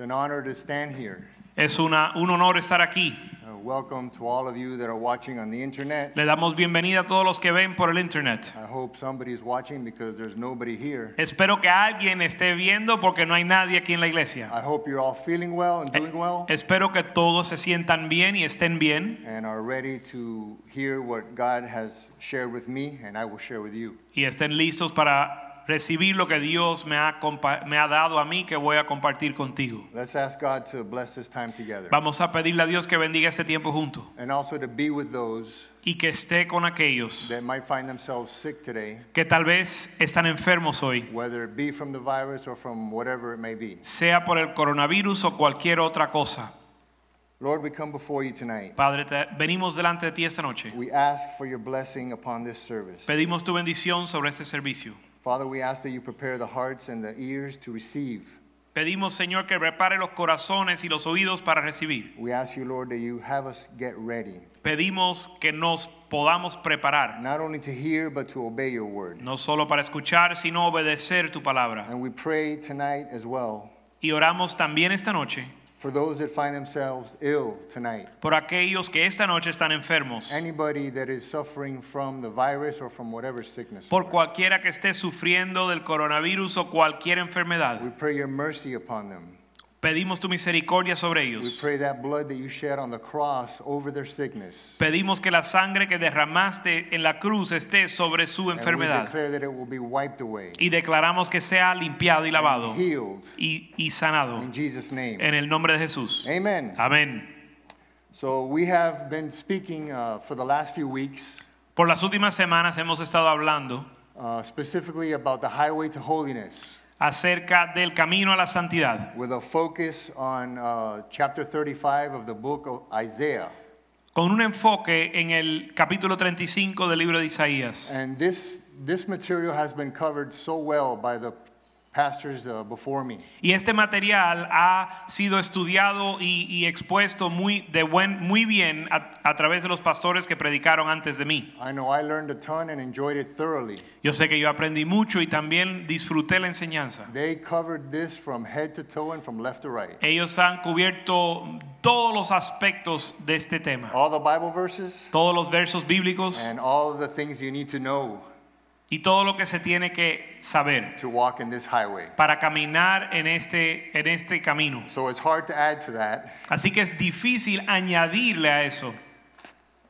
It's an honor to stand here. es una, un honor estar aquí. Uh, welcome to all of you that are watching on the internet. Le damos bienvenida a todos los que ven por el internet. I hope somebody's watching because there's nobody here. Espero que alguien esté viendo porque no hay nadie aquí en la iglesia. I hope you're all feeling well and doing well Espero que todos se sientan bien y estén bien and are ready to hear what God has shared with me and I will share with you. y estén listos para recibir lo que Dios me ha, me ha dado a mí que voy a compartir contigo. Let's ask God to bless this time together Vamos a pedirle a Dios que bendiga este tiempo juntos and also to be with those y que esté con aquellos that might find themselves sick today, que tal vez están enfermos hoy, whether it be from the virus or from whatever it may be. sea por el coronavirus o cualquier otra cosa. Lord, we come before you tonight. Padre, te- venimos delante de ti esta noche. We ask for your blessing upon this service. Pedimos tu bendición sobre este servicio. Father, we ask that you prepare the hearts and the ears to receive. Pedimos, Señor, que prepare los corazones y los oídos para recibir. We ask you, Lord, that you have us get ready, Pedimos que nos podamos preparar, not only to hear, but to obey your word. no solo para escuchar, sino obedecer tu palabra. And we pray tonight as well Y oramos también esta noche for those that find themselves ill tonight. por aquellos que esta noche están enfermos, Anybody that is suffering from the virus or from whatever sickness. por cualquiera que esté sufriendo del coronavirus o cualquier enfermedad. We pray your mercy upon them. Pedimos tu misericordia sobre We ellos. pray that blood that you shed on the cross over their sickness. Pedimos que la sangre que derramaste en la cruz esté sobre su And we enfermedad. declare that it will be wiped away, Y declaramos que sea limpiado y lavado healed y, y sanado in Jesus' name. en el nombre de Jesús. Amen. Amén. So we have been speaking uh, for the last few weeks, Por las últimas semanas hemos estado hablando uh, specifically about the highway to holiness, acerca del camino a la santidad, with a focus on uh, chapter 35 of the book of Isaiah. con un enfoque en el capítulo 35 del libro de Isaías. And this this material has been covered so well by the pastors uh, before me. Y este material ha sido estudiado y, y expuesto muy, de buen, muy bien a, a través de los pastores que predicaron antes de mí. I know I learned a ton and enjoyed it thoroughly. Yo sé que yo aprendí mucho y también disfruté la enseñanza. They covered this from head to toe and from left to right. Ellos han cubierto todos los aspectos de este tema, All the Bible verses todos los versos bíblicos and all the things you need to know y todo lo que se tiene que saber to walk in this highway. para caminar en este, en este camino. So it's hard to add to that, Así que es difícil añadirle a eso,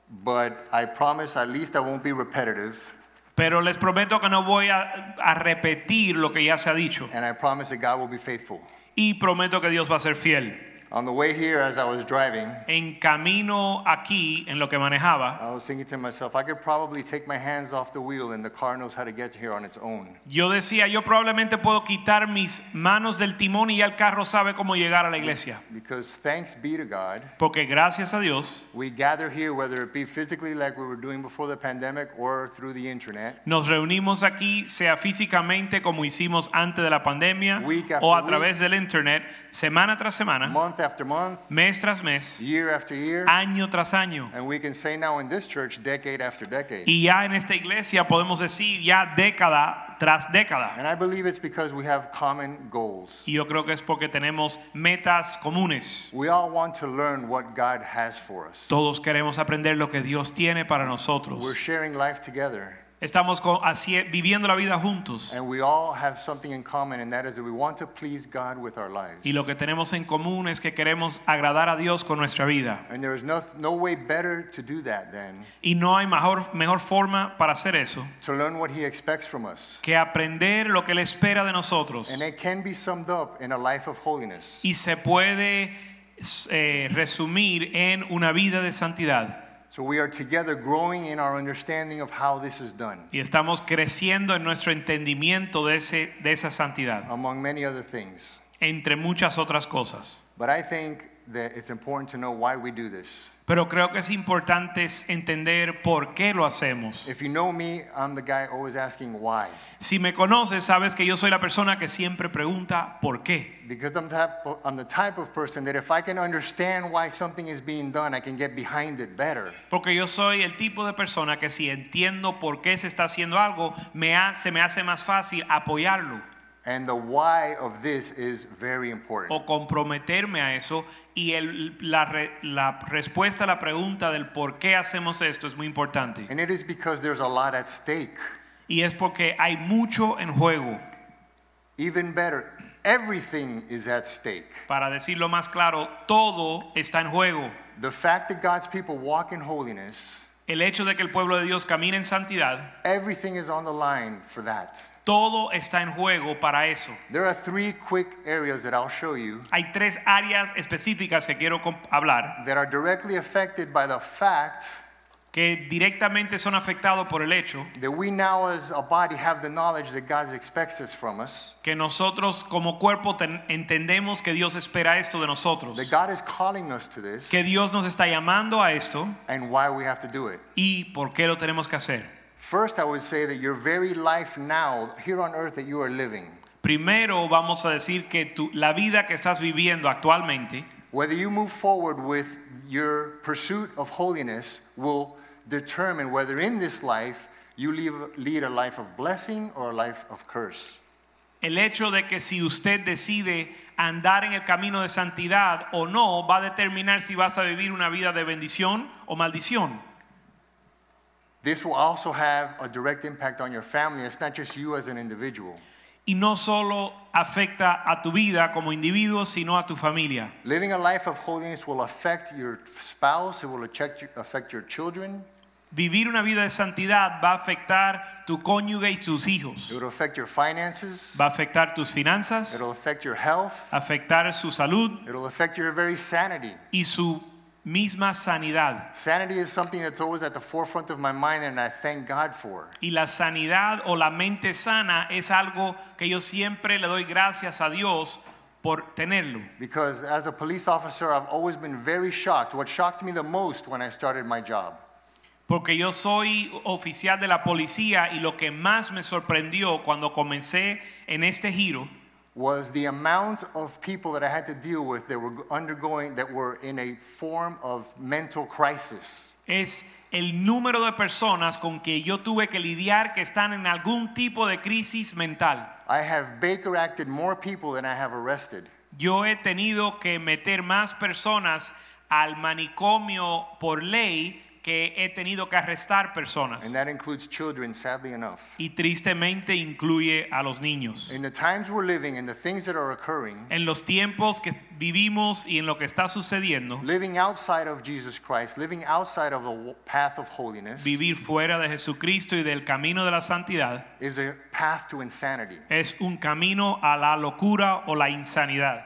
but I promise at least I won't be repetitive. pero les prometo que no voy a, a repetir lo que ya se ha dicho And I promise that God will be faithful. y prometo que Dios va a ser fiel. On the way here, as I was driving, En camino aquí, en lo que manejaba, I was thinking to myself, I could probably take my hands off the wheel and the car knows how to get here on its own. yo decía, yo probablemente puedo quitar mis manos del timón y ya el carro sabe cómo llegar a la iglesia. Because thanks be to God, Porque gracias a Dios we gather here, whether it be physically like we were doing before the pandemic or through the internet. Nos reunimos aquí, sea físicamente como hicimos antes de la pandemia Week after o a week. través del internet, semana tras semana, month after month, mes tras mes, year after year, año tras año. and we can say now in this church, decade after decade. Y ya en esta iglesia podemos decir ya década tras década. And I believe it's because we have common goals. Y yo creo que es porque tenemos metas comunes. We all want to learn what God has for us. Todos queremos aprender lo que Dios tiene para nosotros. We're sharing life together, Estamos co- así- viviendo la vida juntos. and we all have something in common, and that is that we want to please God with our lives. Y lo que tenemos en común es que queremos agradar a Dios con nuestra vida. And there is no, no way better to do that than Y no hay mejor, mejor forma para hacer eso to learn what He expects from us. que aprender lo que Él espera de nosotros. And it can be summed up in a life of holiness. Y se puede eh, resumir en una vida de santidad. So we are together growing in our understanding of how this is done, Y estamos creciendo en nuestro entendimiento de, ese, de esa santidad, among many other things. entre muchas otras cosas. But I think that it's important to know why we do this. Pero creo que es importante entender por qué lo hacemos. If you know me, I'm the guy always asking why. Si me conoces, sabes que yo soy la persona que siempre pregunta por qué. Because I'm, the type, I'm the type of person that if I can understand why something is being done, I can get behind it better. Porque yo soy el tipo de persona que si entiendo por qué se está haciendo algo, me ha- se me hace más fácil apoyarlo And the why of this is very important. o comprometerme a eso. Y el- la, re- la respuesta a la pregunta del por qué hacemos esto es muy importante. And it is because there's a lot at stake. Y es porque hay mucho en juego. Even better, everything is at stake. Para decirlo más claro, todo está en juego. The fact that God's people walk in holiness, El hecho de que el pueblo de Dios camine en santidad, everything is on the line for that. Todo está en juego para eso. There are three quick areas that I'll show you Hay tres áreas específicas que quiero com- hablar that are directly affected by the fact que directamente son afectados por el hecho that we now as a body have the knowledge that God expects us from us, que nosotros como cuerpo ten- entendemos que Dios espera esto de nosotros, that God is calling us to this, que Dios nos está llamando a esto and why we have to do it. y por qué lo tenemos que hacer. First, I would say that your very life now, here on earth, that you are living, Primero vamos a decir que tu- la vida que estás viviendo actualmente, whether you move forward with your pursuit of holiness, will determine whether in this life you lead, lead a life of blessing or a life of curse. el hecho de que si usted decide andar en el camino de santidad o no va a determinar si vas a vivir una vida de bendición o maldición. This will also have a direct impact on your family. It's not just you as an individual. Y no solo afecta a tu vida como individuo, sino a tu familia. Living a life of holiness will affect your spouse, it will affect your, affect your children, Vivir una vida de santidad va a afectar tu cónyuge y tus hijos. it will affect your finances, Va a afectar tus finanzas, it'll affect your health, afectar su salud it'll affect your very sanity. y su misma sanidad. Sanity is something that's always at the forefront of my mind and I thank God for. Y la sanidad o la mente sana es algo que yo siempre le doy gracias a Dios por tenerlo. Because as a police officer, I've always been very shocked. What shocked me the most when I started my job Porque yo soy oficial de la policía y lo que más me sorprendió cuando comencé en este giro was the amount of people that I had to deal with that were undergoing, that were in a form of mental crisis. es el número de personas con que yo tuve que lidiar que están en algún tipo de crisis mental. I have Baker acted more people than I have arrested. Yo he tenido que meter más personas al manicomio por ley que he tenido que arrestar personas. And that includes children, sadly enough. Y tristemente incluye a los niños. In the times we're living and the things that are occurring, En los tiempos que vivimos y en lo que está sucediendo, living outside of Jesus Christ, living outside of the path of holiness, vivir fuera de Jesucristo y del camino de la santidad is a path to insanity. es un camino a la locura o la insanidad.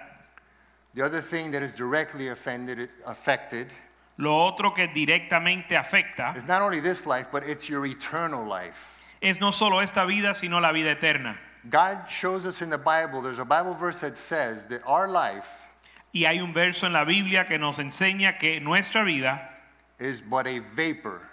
The other thing that is directly offended, affected Lo otro que directamente afecta is not only this life, but it's your eternal life. es no solo esta vida, sino la vida eterna. God shows us in the Bible, there's a Bible verse that says that our life Y hay un verso en la Biblia que nos enseña que nuestra vida is but a vapor.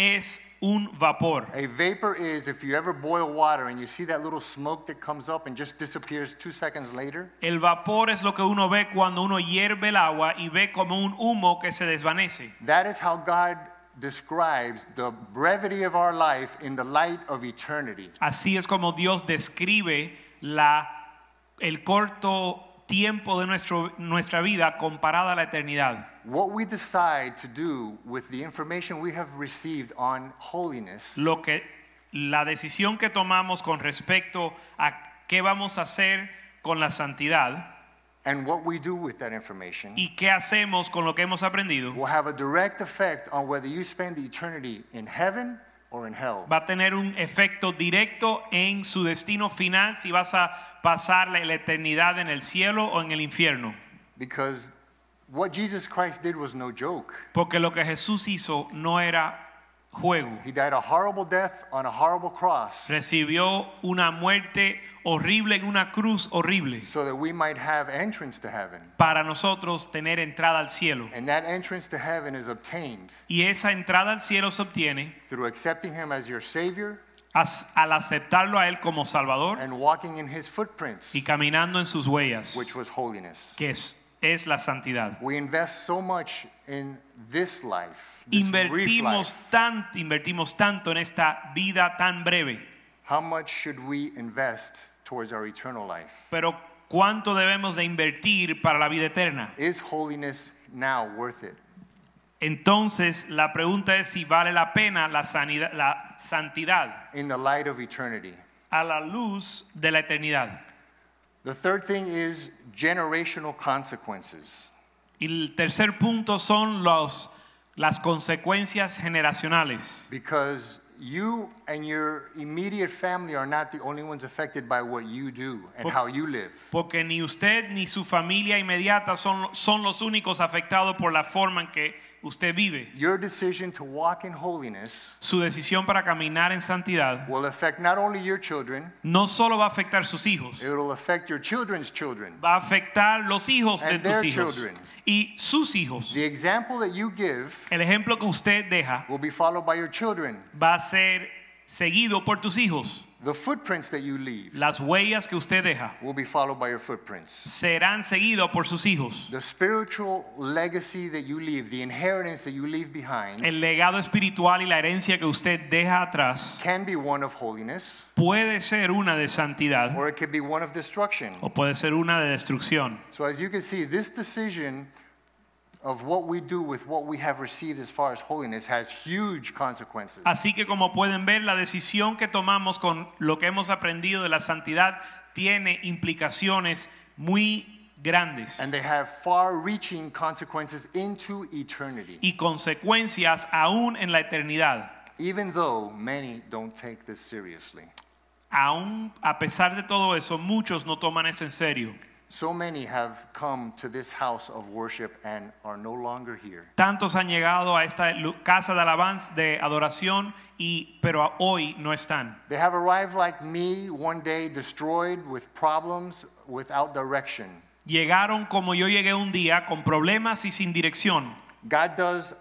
Es un vapor. A vapor is if you ever boil water and you see that little smoke that comes up and just disappears two seconds later. El vapor es lo que uno ve cuando uno hierve el agua y ve como un humo que se desvanece. That is how God describes the brevity of our life in the light of eternity. Así es como Dios describe la, el corto tiempo de nuestro, nuestra vida comparada a la eternidad. What we decide to do with the information we have received on holiness Lo que, la decisión que tomamos con respecto a qué vamos a hacer con la santidad and what we do with that information y qué hacemos con lo que hemos aprendido will have a direct effect on whether you spend the eternity in heaven or in hell. va a tener un efecto directo en su destino final si vas a pasar la eternidad en el cielo o en el infierno. Because what Jesus Christ did was no joke. Porque lo que Jesús hizo no era juego. He died a horrible death on a horrible cross Recibió una muerte horrible en una cruz horrible so that we might have entrance to heaven. para nosotros tener entrada al cielo. And that entrance to heaven is obtained Y esa entrada al cielo se obtiene through accepting him as your Savior as- al aceptarlo a él como Salvador and walking in his footprints, y caminando en sus huellas, which was holiness. que es, es la santidad. We invest so much in this life, this brief Invertimos, life. tan, invertimos tanto en esta vida tan breve, How much should we invest towards our eternal life? pero ¿cuánto debemos de invertir para la vida eterna? Is holiness now worth it? Entonces la pregunta es si vale la pena la, sanidad, la santidad in the light of eternity. a la luz de la eternidad. The third thing is generational consequences. Y el tercer punto son los, las consecuencias generacionales. Because you and your immediate family are not the only ones affected by what you do and Por- how you live. Porque ni usted ni su familia inmediata son, son los únicos afectados por la forma en que usted vive. Your decision to walk in holiness Su decisión para caminar en santidad will affect not only your children, no solo va a afectar sus hijos, it will affect your children's children. va a afectar los hijos de And tus their hijos children. y sus hijos. The example that you give El ejemplo que usted deja will be followed by your children. va a ser seguido por tus hijos. The footprints that you leave Las huellas que usted deja will be followed by your footprints. serán seguidos por sus hijos. The spiritual legacy that you leave, the inheritance that you leave behind, El legado espiritual y la herencia que usted deja atrás can be one of holiness puede ser una de santidad or it could be one of destruction. o puede ser una de destrucción. So, as you can see, this decision of what we do with what we have received as far as holiness has huge consequences. Así que como pueden ver, la decisión que tomamos con lo que hemos aprendido de la santidad tiene implicaciones muy grandes And they have far reaching consequences into eternity, y consecuencias aún en la eternidad. even though many don't take this seriously. Aún a pesar de todo eso, muchos no toman esto en serio. So many have come to this house of worship and are no longer here. Tantos han llegado a esta casa de alabanza, de adoración, y, pero hoy no están. They have arrived like me one day, destroyed with problems, without direction. Llegaron como yo llegué un día, con problemas y sin dirección. God does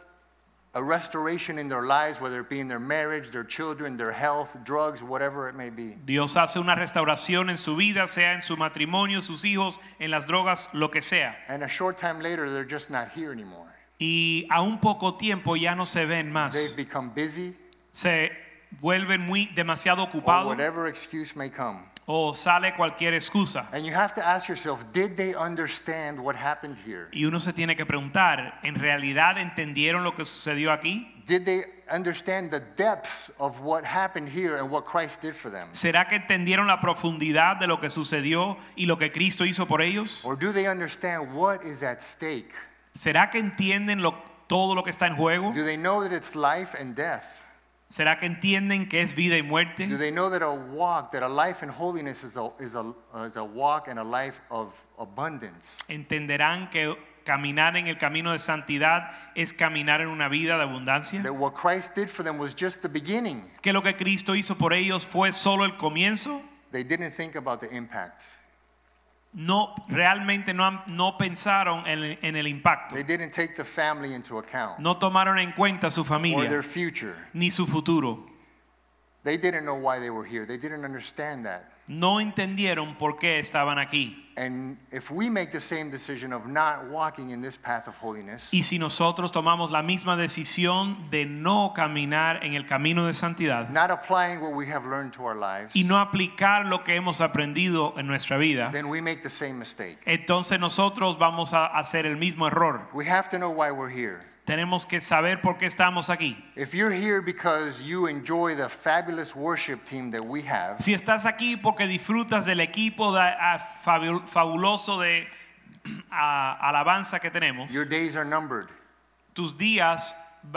a restoration in their lives, whether it be in their marriage, their children, their health, drugs, whatever it may be. Dios hace una restauración en su vida, sea en su matrimonio, sus hijos, en las drogas, lo que sea. And a short time later, they're just not here anymore. Y a un poco tiempo ya no se ven más. They've become busy, Se vuelven muy demasiado ocupados whatever excuse may come. O sale cualquier excusa. And you have to ask yourself did they understand what happened here? Y uno se tiene que preguntar, ¿en realidad entendieron lo que sucedió aquí? Did they understand the depths of what happened here and what Christ did for them? ¿Será que entendieron la profundidad de lo que sucedió y lo que Cristo hizo por ellos? Or do they understand what is at stake? ¿Será que entienden lo- todo lo que está en juego? Do they know that it's life and death? ¿Será que entienden que es vida y Do muerte? they know that a walk, that a life in holiness is a, is a, is a walk and a life of abundance? ¿Entenderán que caminar en el camino de santidad es caminar en una vida de abundancia? That what Christ did for them was just the beginning. ¿Que lo que Cristo hizo por ellos fue solo el comienzo? They didn't think about the impact. No, realmente no, han- no pensaron en, en el impacto. They didn't take the family into account No tomaron en cuenta su or familia their future. ni su futuro. They didn't know why they were here. They didn't understand that. No entendieron por qué estaban aquí. And if we make the same decision of not walking in this path of holiness, Y si nosotros tomamos la misma decisión de no caminar en el camino de santidad not applying what we have learned to our lives, y no aplicar lo que hemos aprendido en nuestra vida, then we make the same mistake. entonces nosotros vamos a hacer el mismo error. We have to know why we're here. Tenemos que saber por qué estamos aquí. If you're here because you enjoy the fabulous worship team that we have, Si estás aquí porque disfrutas del equipo de- ah, fabu- fabuloso de ah, alabanza que tenemos, your days are numbered. tus días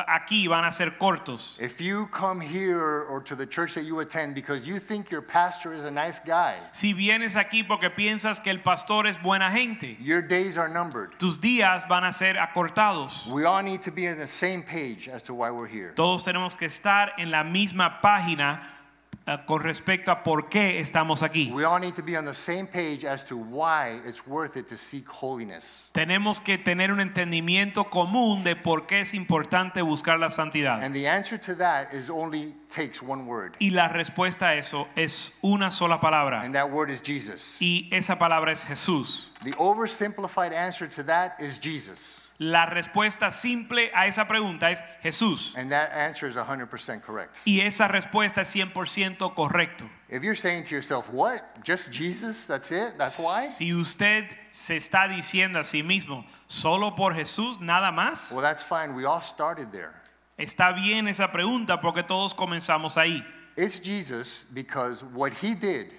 aquí van a ser cortos. If you come here or to the church that you attend because you think your pastor is a nice guy, Si vienes aquí porque piensas que el pastor es buena gente, your days are numbered. tus días van a ser acortados. We all need to be on the same page as to why we're here. Todos tenemos que estar en la misma página eh, con respecto a por qué estamos aquí. We all need to be on the same page as to why it's worth it to seek holiness. Tenemos que tener un entendimiento común de por qué es importante buscar la santidad. And the answer to that is only takes one word. Y la respuesta a eso es una sola palabra. And that word is Jesus. Y esa palabra es Jesús. The oversimplified answer to that is Jesus. La respuesta simple a esa pregunta es Jesús. And that answer is 100% correct. Y esa respuesta es 100% correcto. If you're saying to yourself, what? Just Jesus? That's it? That's why? Si usted se está diciendo a sí mismo, solo por Jesús, nada más, Well, that's fine. We all started there. está bien esa pregunta porque todos comenzamos ahí. It's Jesus because what he did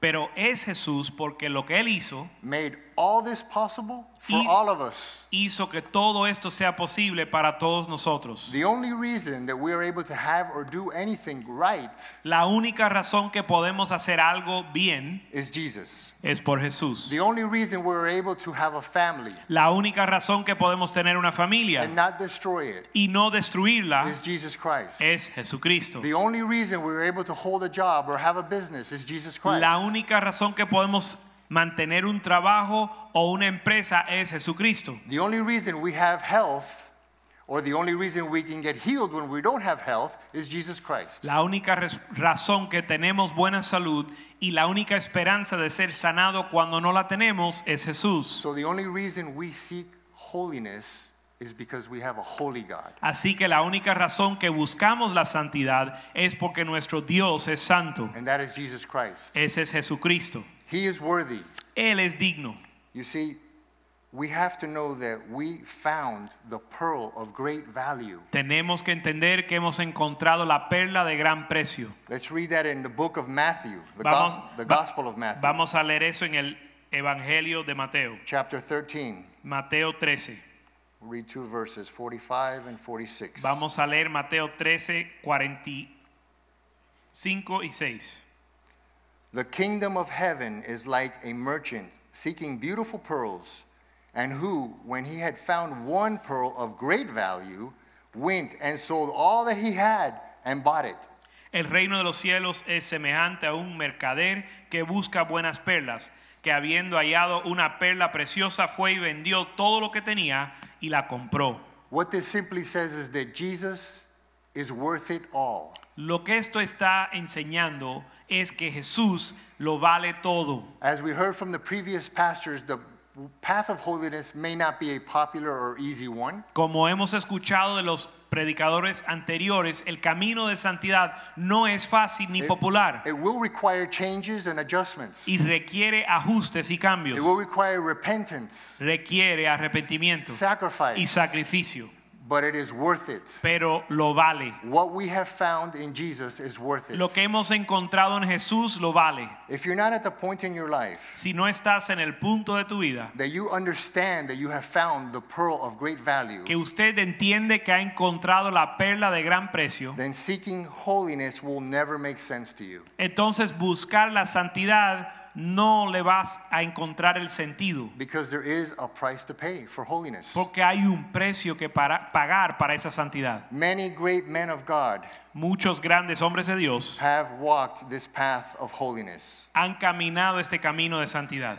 Pero es Jesús porque lo que Él hizo made all this possible for Y- all of us. hizo que todo esto sea posible para todos nosotros. The only reason that we are able to have or do anything right La única razón que podemos hacer algo bien is Jesus. es por Jesús. The only reason we're able to have a family La única razón que podemos tener una and familia not destroy it y no destruirla is Jesus Christ. es Jesucristo. The only reason we're able to hold a job or have a business is Jesus Christ. La única razón que podemos mantener un trabajo o una empresa es Jesucristo. The only reason we have health or the only reason we can get healed when we don't have health is Jesus Christ. La única razón que tenemos buena salud y la única esperanza de ser sanado cuando no la tenemos es Jesús. So the only reason we seek holiness is because we have a holy God. Así que la única razón que buscamos la santidad es porque nuestro Dios es santo. And that is Jesus Christ. Ese es Jesucristo. He is worthy. Él es digno. You see, we have to know that we found the pearl of great value. Tenemos que entender que hemos encontrado la perla de gran precio. Let's read that in the book of Matthew, the, Vamos, gos- the Gospel of Matthew, vamos a leer eso en el Evangelio de Mateo. chapter 13. Mateo 13. Read two verses, 45 and 46. Vamos a leer Mateo 13, 45 y 6. The kingdom of heaven is like a merchant seeking beautiful pearls, and who, when he had found one pearl of great value, went and sold all that he had and bought it. El reino de los cielos es semejante a un mercader que busca buenas perlas, que habiendo hallado una perla preciosa fue y vendió todo lo que tenía y la compró. What this simply says is that Jesus is worth it all. Lo que esto está enseñando es que Jesús lo vale todo. As we heard from the previous pastors, the path of holiness may not be a popular or easy one. Como hemos escuchado de los predicadores anteriores, el camino de santidad no es fácil ni popular It will require changes and adjustments. y requiere ajustes y It cambios. will require repentance, Requiere arrepentimiento y sacrifice, sacrificio, but it is worth it. pero lo vale. What we have found in Jesus is worth it. Lo que hemos encontrado en Jesús lo vale. If you're not at the point in your life Si no estás en el punto de tu vida that you understand that you have found the pearl of great value, que usted entiende que ha encontrado la perla de gran precio, then seeking holiness will never make sense to you. entonces buscar la santidad no le vas a encontrar el sentido. Because there is a price to pay for holiness. Porque hay un precio que para, pagar para esa santidad. Many great men of God Muchos grandes hombres de Dios have walked this path of holiness. han caminado este camino de santidad.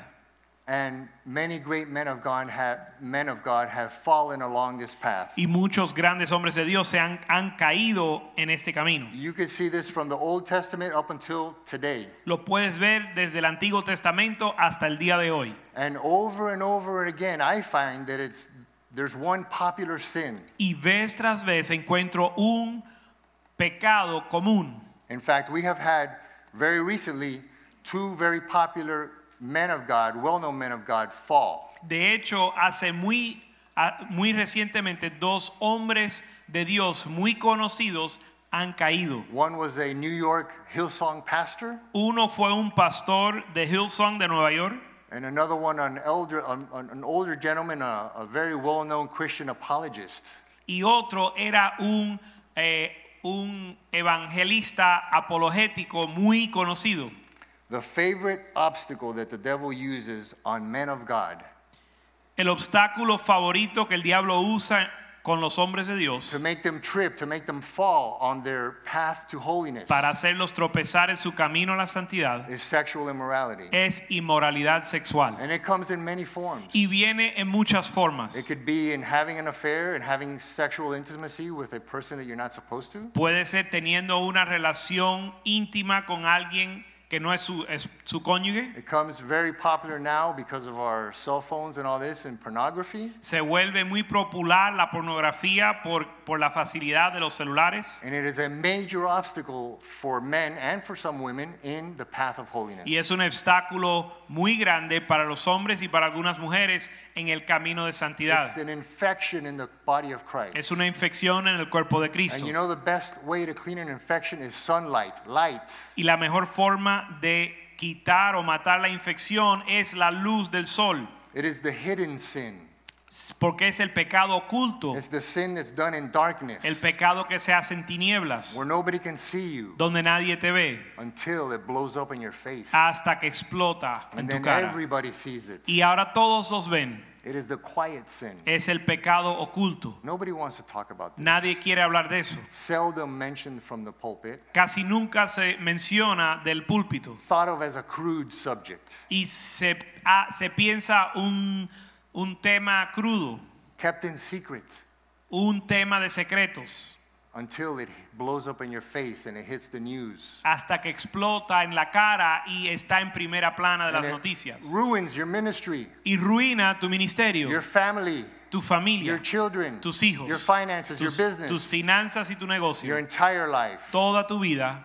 And many great men of God have, men of God have fallen along this path. Y muchos grandes hombres de Dios se han, han caído en este camino. You can see this from the Old Testament up until today. Lo puedes ver desde el Antiguo Testamento hasta el día de hoy. And over and over again, I find that it's there's one popular sin. Y vez tras vez encuentro un pecado común. In fact, we have had very recently two very popular men of God, well-known men of God, fall. De hecho, hace muy, muy recientemente dos hombres de Dios muy conocidos han caído. One was a New York Hillsong pastor, Uno fue un pastor de Hillsong de Nueva York and another one an elder, an, an older gentleman, a, a very well-known Christian apologist. y otro era un, eh, un evangelista apologético muy conocido. The favorite obstacle that the devil uses on men of God El obstáculo favorito que el diablo usa con los hombres de Dios to make them trip, to make them fall on their path to holiness para hacerlos tropezar en su camino a la santidad is sexual immorality. es inmoralidad sexual. And it comes in many forms. Y viene en muchas formas. It could be in having an affair and having sexual intimacy with a person that you're not supposed to. Puede ser teniendo una relación íntima con alguien que no es su, es su cónyuge. It comes very popular now because of our cell phones and all this and pornography. Se vuelve muy popular la pornografía por, por la facilidad de los celulares. And it is a major obstacle for men and for some women in the path of holiness. Y es un obstáculo muy grande para los hombres y para algunas mujeres en el camino de santidad. It's an infection in the body of Christ. Es una infección en el cuerpo de And Cristo. you know the best way to clean an infection is sunlight, light. Y la mejor forma de quitar o matar la infección es la luz del sol, It is the hidden sin. Porque es el pecado oculto, It's the sin that's done in darkness el pecado que se hace en tinieblas, where nobody can see you donde nadie te ve, until it blows up in your face. hasta que explota en And tu then cara. everybody sees it. Y ahora todos los ven, It is the quiet sin. es el pecado oculto. Nobody wants to talk about this. Nadie quiere hablar de eso. Seldom mentioned from the pulpit. Casi nunca se menciona del púlpito Thought of as a crude subject. y se, ah, se piensa un, un tema crudo, Kept in secret un tema de secretos. until it blows up in your face and it hits the news. hasta que explota en la cara y está en primera plana de las And noticias. ruins your ministry, Y ruina tu ministerio, your family, tu familia, your children, tus hijos, your finances, your tus, business, tus finanzas y tu negocio, your entire life. toda tu vida.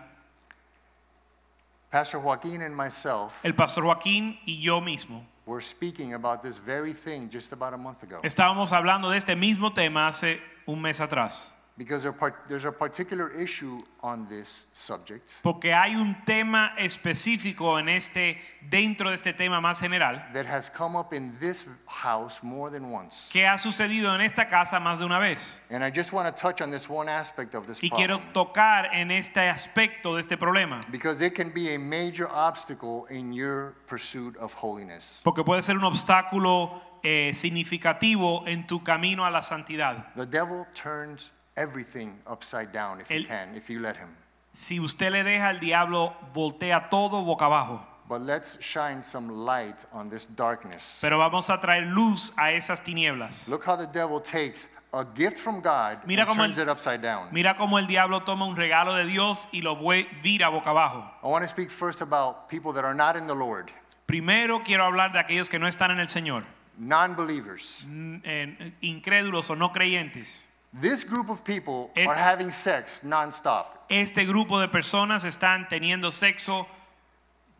Pastor Joaquin and myself El pastor Joaquín y yo mismo were speaking about this very thing just about a month ago. estábamos hablando de este mismo tema hace un mes atrás. Because there's a particular issue on this subject Porque hay un tema específico en este dentro de este tema más general that has come up in this house more than once. que ha sucedido en esta casa más de una vez. And I just want to touch on this one aspect of this Y quiero tocar en este aspecto de este problema. because it can be a major obstacle in your pursuit of holiness. Porque puede ser un obstáculo eh, significativo en tu camino a la santidad. The devil turns everything upside down if El- you can, if you let him. Si usted le deja al diablo, voltea todo boca abajo. But let's shine some light on this darkness. Pero vamos a traer luz a esas tinieblas. Look how the devil takes a gift from God Mira and cómo turns el- it upside down. Mira cómo el diablo toma un regalo de Dios y lo vue- vira boca abajo. I want to speak first about people that are not in the Lord, Primero quiero hablar de aquellos que no están en el Señor, non-believers. n- eh, incrédulos o no creyentes. This group of people Este- are having sex nonstop. Este grupo de personas están teniendo sexo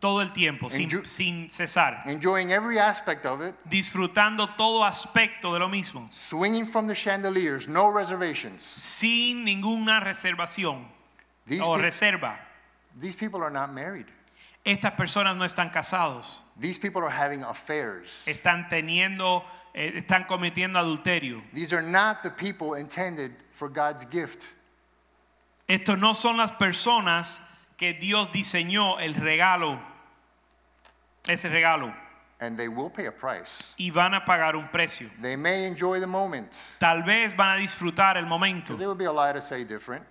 todo el tiempo, sin, sin cesar, enjoying every aspect of it, disfrutando todo aspecto de lo mismo. swinging from the chandeliers, no reservations. sin ninguna reservación These, o peop- reserva. these people are not married. Estas personas no están casados, These people are having affairs. están teniendo, están cometiendo adulterio. These are not the people intended for God's gift. Estos no son las personas que Dios diseñó el regalo, ese regalo, And they will pay a price. y van a pagar un precio. They may enjoy the moment. Tal vez van a disfrutar el momento, Because it would be a lie to say different.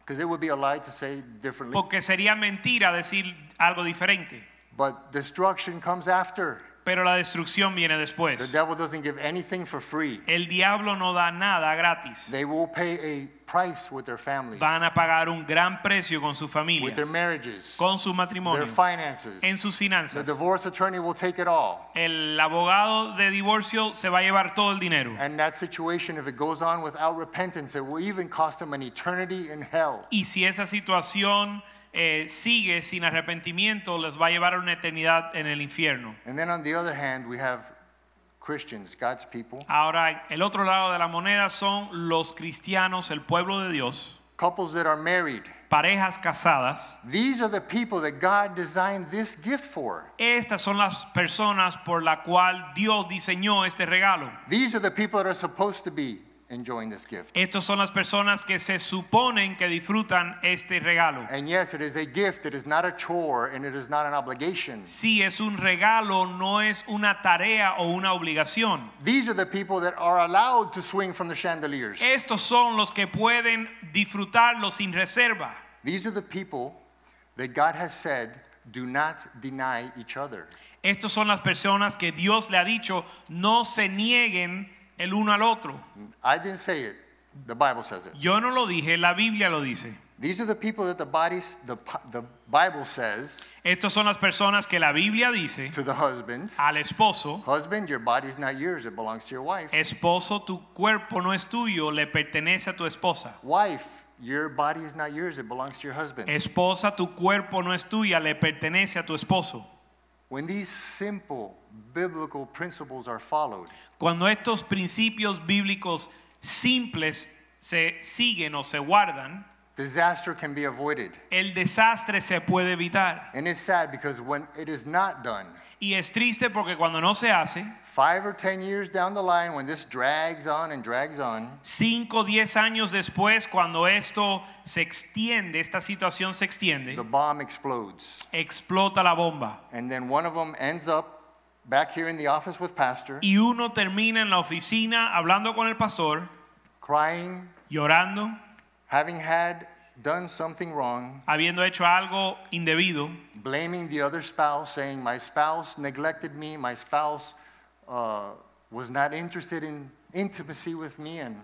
Because it would be a lie to say differently. porque sería mentira decir algo diferente, But destruction comes after. Pero la destrucción viene The después. devil doesn't give anything for free. El diablo no da nada gratis. They will pay a price with their families, van a pagar un gran precio con su with familia, their marriages, con su their matrimonio, finances. en sus The finanzas. divorce attorney will take it all. El abogado de divorcio se va a llevar todo el dinero. And that situation, if it goes on without repentance, it will even cost them an eternity in hell. Y si esa situación eh, sigue sin arrepentimiento, les va a llevar a una eternidad en el infierno. And then on the other hand, we have Christians, God's people, Ahora, el otro lado de la moneda son los cristianos, el pueblo de Dios, couples that are married. parejas casadas. These are the people that God designed this gift for. Estas son las personas por la cual Dios diseñó este regalo. These are the people that are supposed to be enjoying this gift. Estos son las personas que se suponen que disfrutan este regalo. And yes, it is a gift, it is not a chore, and it is not an obligation. Si es un regalo, no es una tarea o una obligación. These are the people that are allowed to swing from the chandeliers. Estos son los que pueden disfrutarlo sin reserva. These are the people that God has said do not deny each other. Estos son las personas que Dios le ha dicho no se nieguen el uno al otro. I didn't say it, the Bible says it. Yo no lo dije, la Biblia lo dice. These are the people that the bodies the, the Bible says Estos son las personas que la Biblia dice to the husband, al esposo, husband, your body is not yours, it belongs to your wife. esposo, tu cuerpo no es tuyo, le pertenece a tu esposa. Wife, your body is not yours, it belongs to your husband. Esposa, tu cuerpo no es tuya, le pertenece a tu esposo. When these simple biblical principles are followed, Cuando estos principios bíblicos simples se siguen o se guardan, disaster can be avoided. el desastre se puede evitar. And it's sad because when it is not done, Y es triste porque cuando no se hace, five or ten years down the line, when this drags on and drags on, cinco, diez años después, cuando esto se extiende, esta situación se extiende, the bomb explodes. explota la bomba. And then one of them ends up back here in the office with Pastor, Y uno termina en la oficina hablando con el pastor, crying, llorando, having had done something wrong, habiendo hecho algo indebido, blaming the other spouse, saying, My spouse neglected me, my spouse uh, was not interested in intimacy with me, and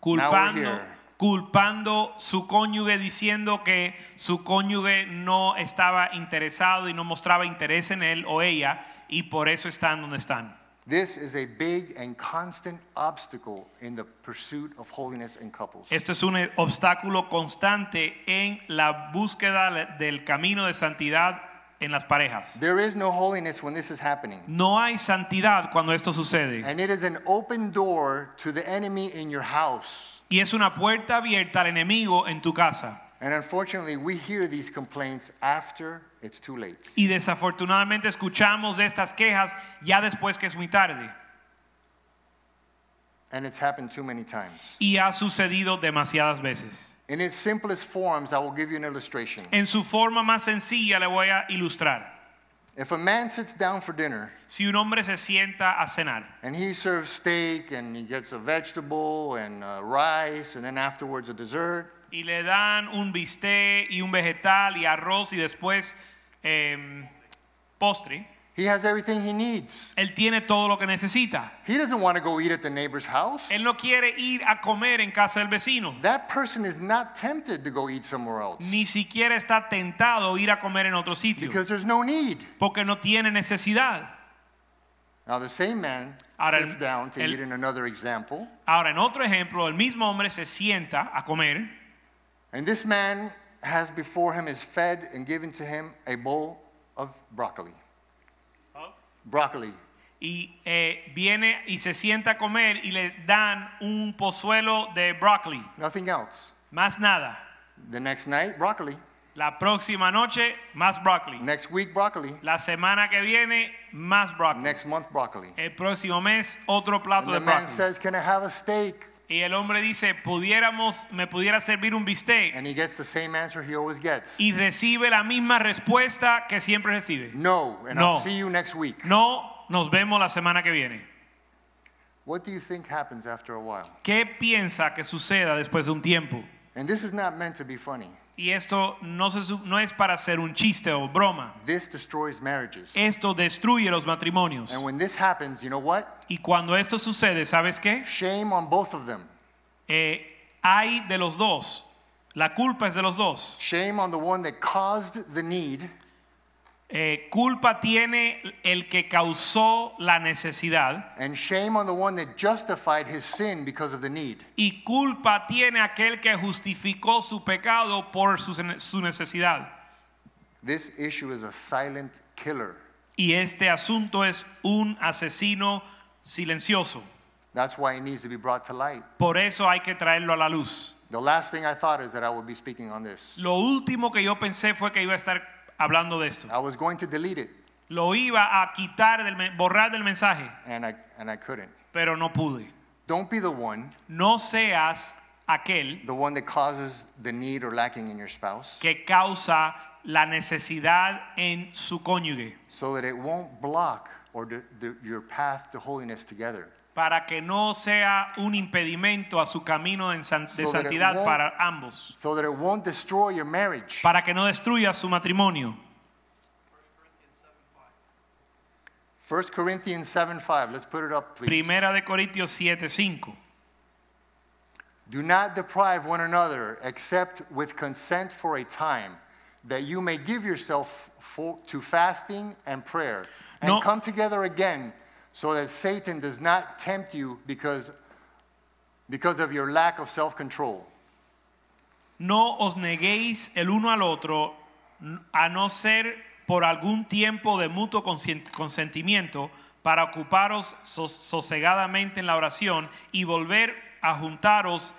culpando, here. culpando su cónyuge diciendo que su cónyuge no estaba interesado y no mostraba interés en él o ella y por eso están donde están. This is a big and constant obstacle in the pursuit of holiness in couples. Esto es un obstáculo constante en la búsqueda del camino de santidad en las parejas. There is no holiness when this is happening. No hay santidad cuando esto sucede. And it is an open door to the enemy in your house. Y es una puerta abierta al enemigo en tu casa. And unfortunately, we hear these complaints after it's too late. Y desafortunadamente escuchamos de estas quejas ya después que es muy tarde. And it's happened too many times. Y ha sucedido demasiadas veces. In its simplest forms, I will give you an illustration. En su forma más sencilla le voy a ilustrar. If a man sits down for dinner Si un hombre se sienta a cenar and he serves steak and he gets a vegetable and uh, rice and then afterwards a dessert, y le dan un bistec y un vegetal y arroz y después em, postre, he has everything he needs. él tiene todo lo que necesita. He doesn't want to go eat at the neighbor's house. Él no quiere ir a comer en casa del vecino. That person is not tempted to go eat somewhere else Ni siquiera está tentado a ir a comer en otro sitio. because there's no need. Porque no tiene necesidad. Now, the same man Ahora, sits down to el- eat in another example, Ahora, en otro ejemplo, el mismo hombre se sienta a comer and this man has before him is fed and given to him a bowl of broccoli. Broccoli. y eh, viene y se sienta a comer y le dan un pozuelo de broccoli. Nothing else. Más nada. The next night, broccoli. La próxima noche, más broccoli. Next week, broccoli. La semana que viene, más broccoli. Next month, broccoli. El próximo mes, otro plato And de the man broccoli. says, Can I have a steak? Y el hombre dice, pudiéramos, me pudiera servir un bistec. And he gets the same answer he always gets Y recibe la misma respuesta que siempre recibe. No, and No. I'll see you next week. No, nos vemos la semana que viene. What do you think happens after a while? ¿Qué piensa que suceda después de un tiempo? And this is not meant to be funny. Y esto no, se no es para hacer un chiste o broma. This destroys marriages. Esto destruye los matrimonios. And when this happens, you know what? Y cuando esto sucede, ¿sabes qué? Shame on both of them. Eh, hay de los dos. La culpa es de los dos. Shame on the one that caused the need, Eh, culpa tiene el que causó la necesidad and shame on the one that justified his sin because of the need. y culpa tiene aquel que justificó su pecado por su, su necesidad. This issue is a silent killer. Y este asunto es un asesino silencioso. That's why it needs to be brought to light. Por eso hay que traerlo a la luz. The last thing I thought is that I would be speaking on this. Lo último que yo pensé fue que iba a estar hablando de esto. I was going to delete it, Lo iba a quitar, del, borrar del mensaje, and I, and I couldn't. pero no pude. Don't be the one, No seas aquel the one that causes the need or lacking in your spouse, que causa la necesidad en su cónyuge so that it won't block or the, the, your path to holiness together. Para que no sea un impedimento a su camino de So that it santidad won't- para ambos, So that it won't destroy your marriage. para que no destruya su matrimonio. 1 Corinthians 7 5. Let's put it up, please. Primera de Corintios 7:5. Do not deprive one another except with consent for a time, that you may give yourself for, to fasting and prayer, and No. come together again, so that Satan does not tempt you because, because of your lack of self control. No os neguéis el uno al otro, a no ser por algún tiempo de mutuo consentimiento, para ocuparos sos- sosegadamente en la oración y volver a juntaros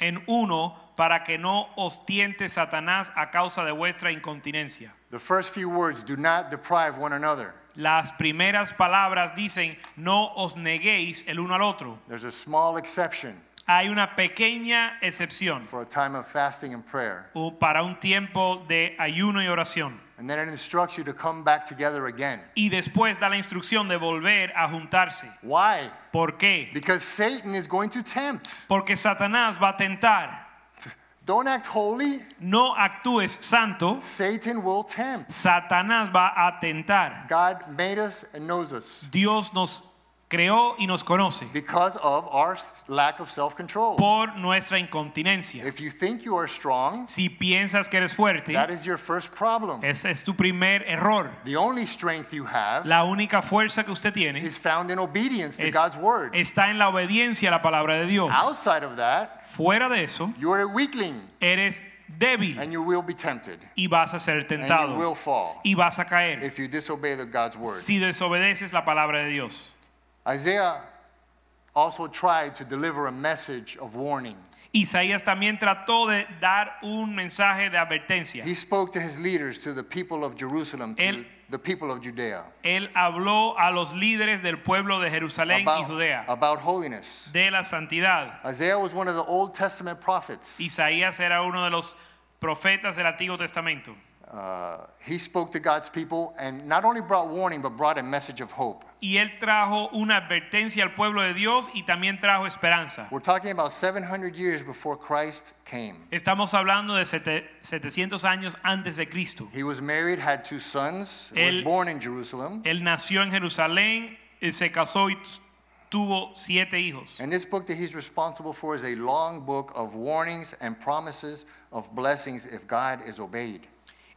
en uno para que no os tiente Satanás a causa de vuestra incontinencia. The first few words do not deprive one another. Las primeras palabras dicen, no os neguéis el uno al otro. There's a small exception Hay una pequeña excepción for a time of fasting and prayer. o para un tiempo de ayuno y oración. And then it instructs you to come back together again. y después da la instrucción de volver a juntarse. Why? ¿Por qué? Because Satan is going to tempt. Porque Satanás va a tentar. Don't act holy, No actúes santo, Satan will tempt. Satanás va a tentar. God made us and knows us Dios nos creó y nos conoce because of our lack of self control. por nuestra incontinencia. If you think you are strong, Si piensas que eres fuerte, that is your first problem. ese es tu primer error. The only strength you have La única fuerza que usted tiene is found in obedience to es- God's word. está en la obediencia a la palabra de Dios. Outside of that, Fuera de eso, you are a weakling eres débil and you will be tempted y vas a ser and you tentado will fall y vas a caer. if you disobey the God's word. si desobedeces la palabra de Dios. Isaiah also tried to deliver a message of warning. Isaías también trató de dar un mensaje de advertencia. He spoke to his leaders, to the people of Jerusalem, to Él- the people of Judea, Él habló a los líderes del pueblo de Jerusalén y about, Judea about holiness. de la santidad. Isaiah was one of the Old Testament prophets. Isaías era uno de los profetas del Antiguo Testamento. Uh, he spoke to God's people and not only brought warning, but brought a message of hope. Y él trajo una advertencia al pueblo de Dios y también trajo esperanza. We're talking about 700 years before Christ came. Estamos hablando de sete- 700 años antes de Cristo. He was married, had two sons, was Él- born in Jerusalem. Él nació en Jerusalén, él se casó y tuvo siete hijos. And this book that he's responsible for is a long book of warnings and promises of blessings if God is obeyed.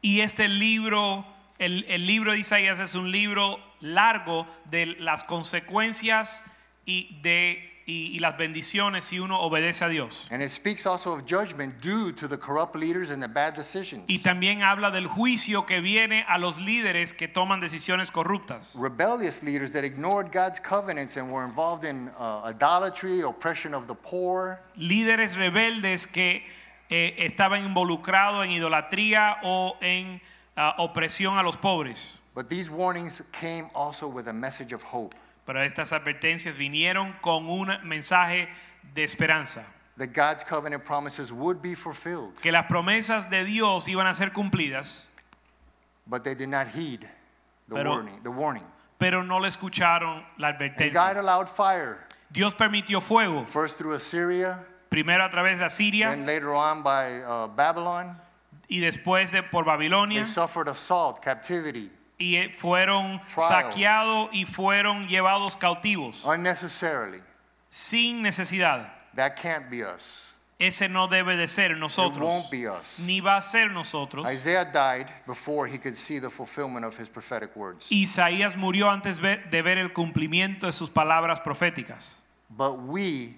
Y este libro, el, el libro de Isaías es un libro largo de las consecuencias y de y, y las bendiciones si uno obedece a Dios. And it speaks also of judgment due to the corrupt leaders and the bad decisions. Y también habla del juicio que viene a los líderes que toman decisiones corruptas. Rebellious leaders that ignored God's covenants and were involved in uh, idolatry, oppression of the poor. Líderes rebeldes que eh, estaban involucrados en idolatría o en ah, opresión a los pobres. But these warnings came also with a message of hope Pero estas advertencias vinieron con un mensaje de esperanza. that God's covenant promises would be fulfilled. que las promesas de Dios iban a ser cumplidas, But they did not heed the Pero- warning. The warning. pero no le escucharon la And God advertencia. allowed fire, Dios permitió fuego, first through Assyria, primero a través de Asiria then later on by uh, Babylon. y después de por Babilonia They suffered assault, captivity, y eh, fueron Trials. saqueados y fueron llevados cautivos unnecessarily. sin necesidad. That can't be us. Ese no debe de ser It nosotros, won't be us. ni va a ser nosotros. Isaiah died before he could see the fulfillment of his prophetic words. Isaías murió antes ve- de ver el cumplimiento de sus palabras proféticas. But we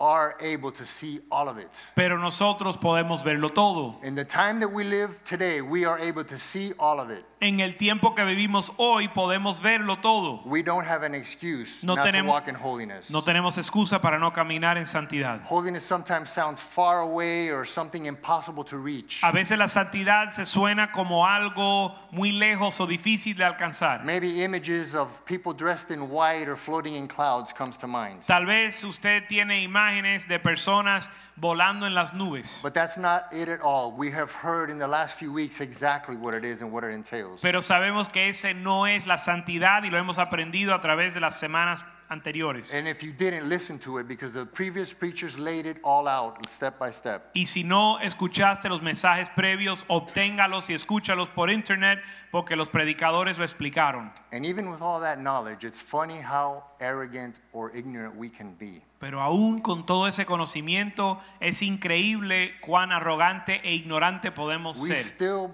are able to see all of it. pero nosotros podemos verlo todo. In the time that we live today, we are able to see all of it. En el tiempo que vivimos hoy podemos verlo todo. We don't have an excuse No not to tenemos- walk in holiness. No tenemos excusa para no caminar en santidad. Holiness sometimes sounds far away or something impossible to reach. A veces la santidad se suena como algo muy lejos o difícil de alcanzar. Maybe images of people dressed in white or floating in clouds comes to mind. Tal vez usted tiene imágenes de personas volando en las nubes. But that's not it at all. We have heard in the last few weeks exactly what it is and what it entails. Pero sabemos que ese no es la santidad y lo hemos aprendido a través de las semanas anteriores. And if you didn't listen to it, because the previous preachers laid it all out step by step. Y si no escuchaste los mensajes previos, obténgalos y escúchalos por internet porque los predicadores lo explicaron. And even with all that knowledge, it's funny how arrogant or ignorant we can be. Pero aún con todo ese conocimiento es increíble cuán arrogante e ignorante podemos We ser. still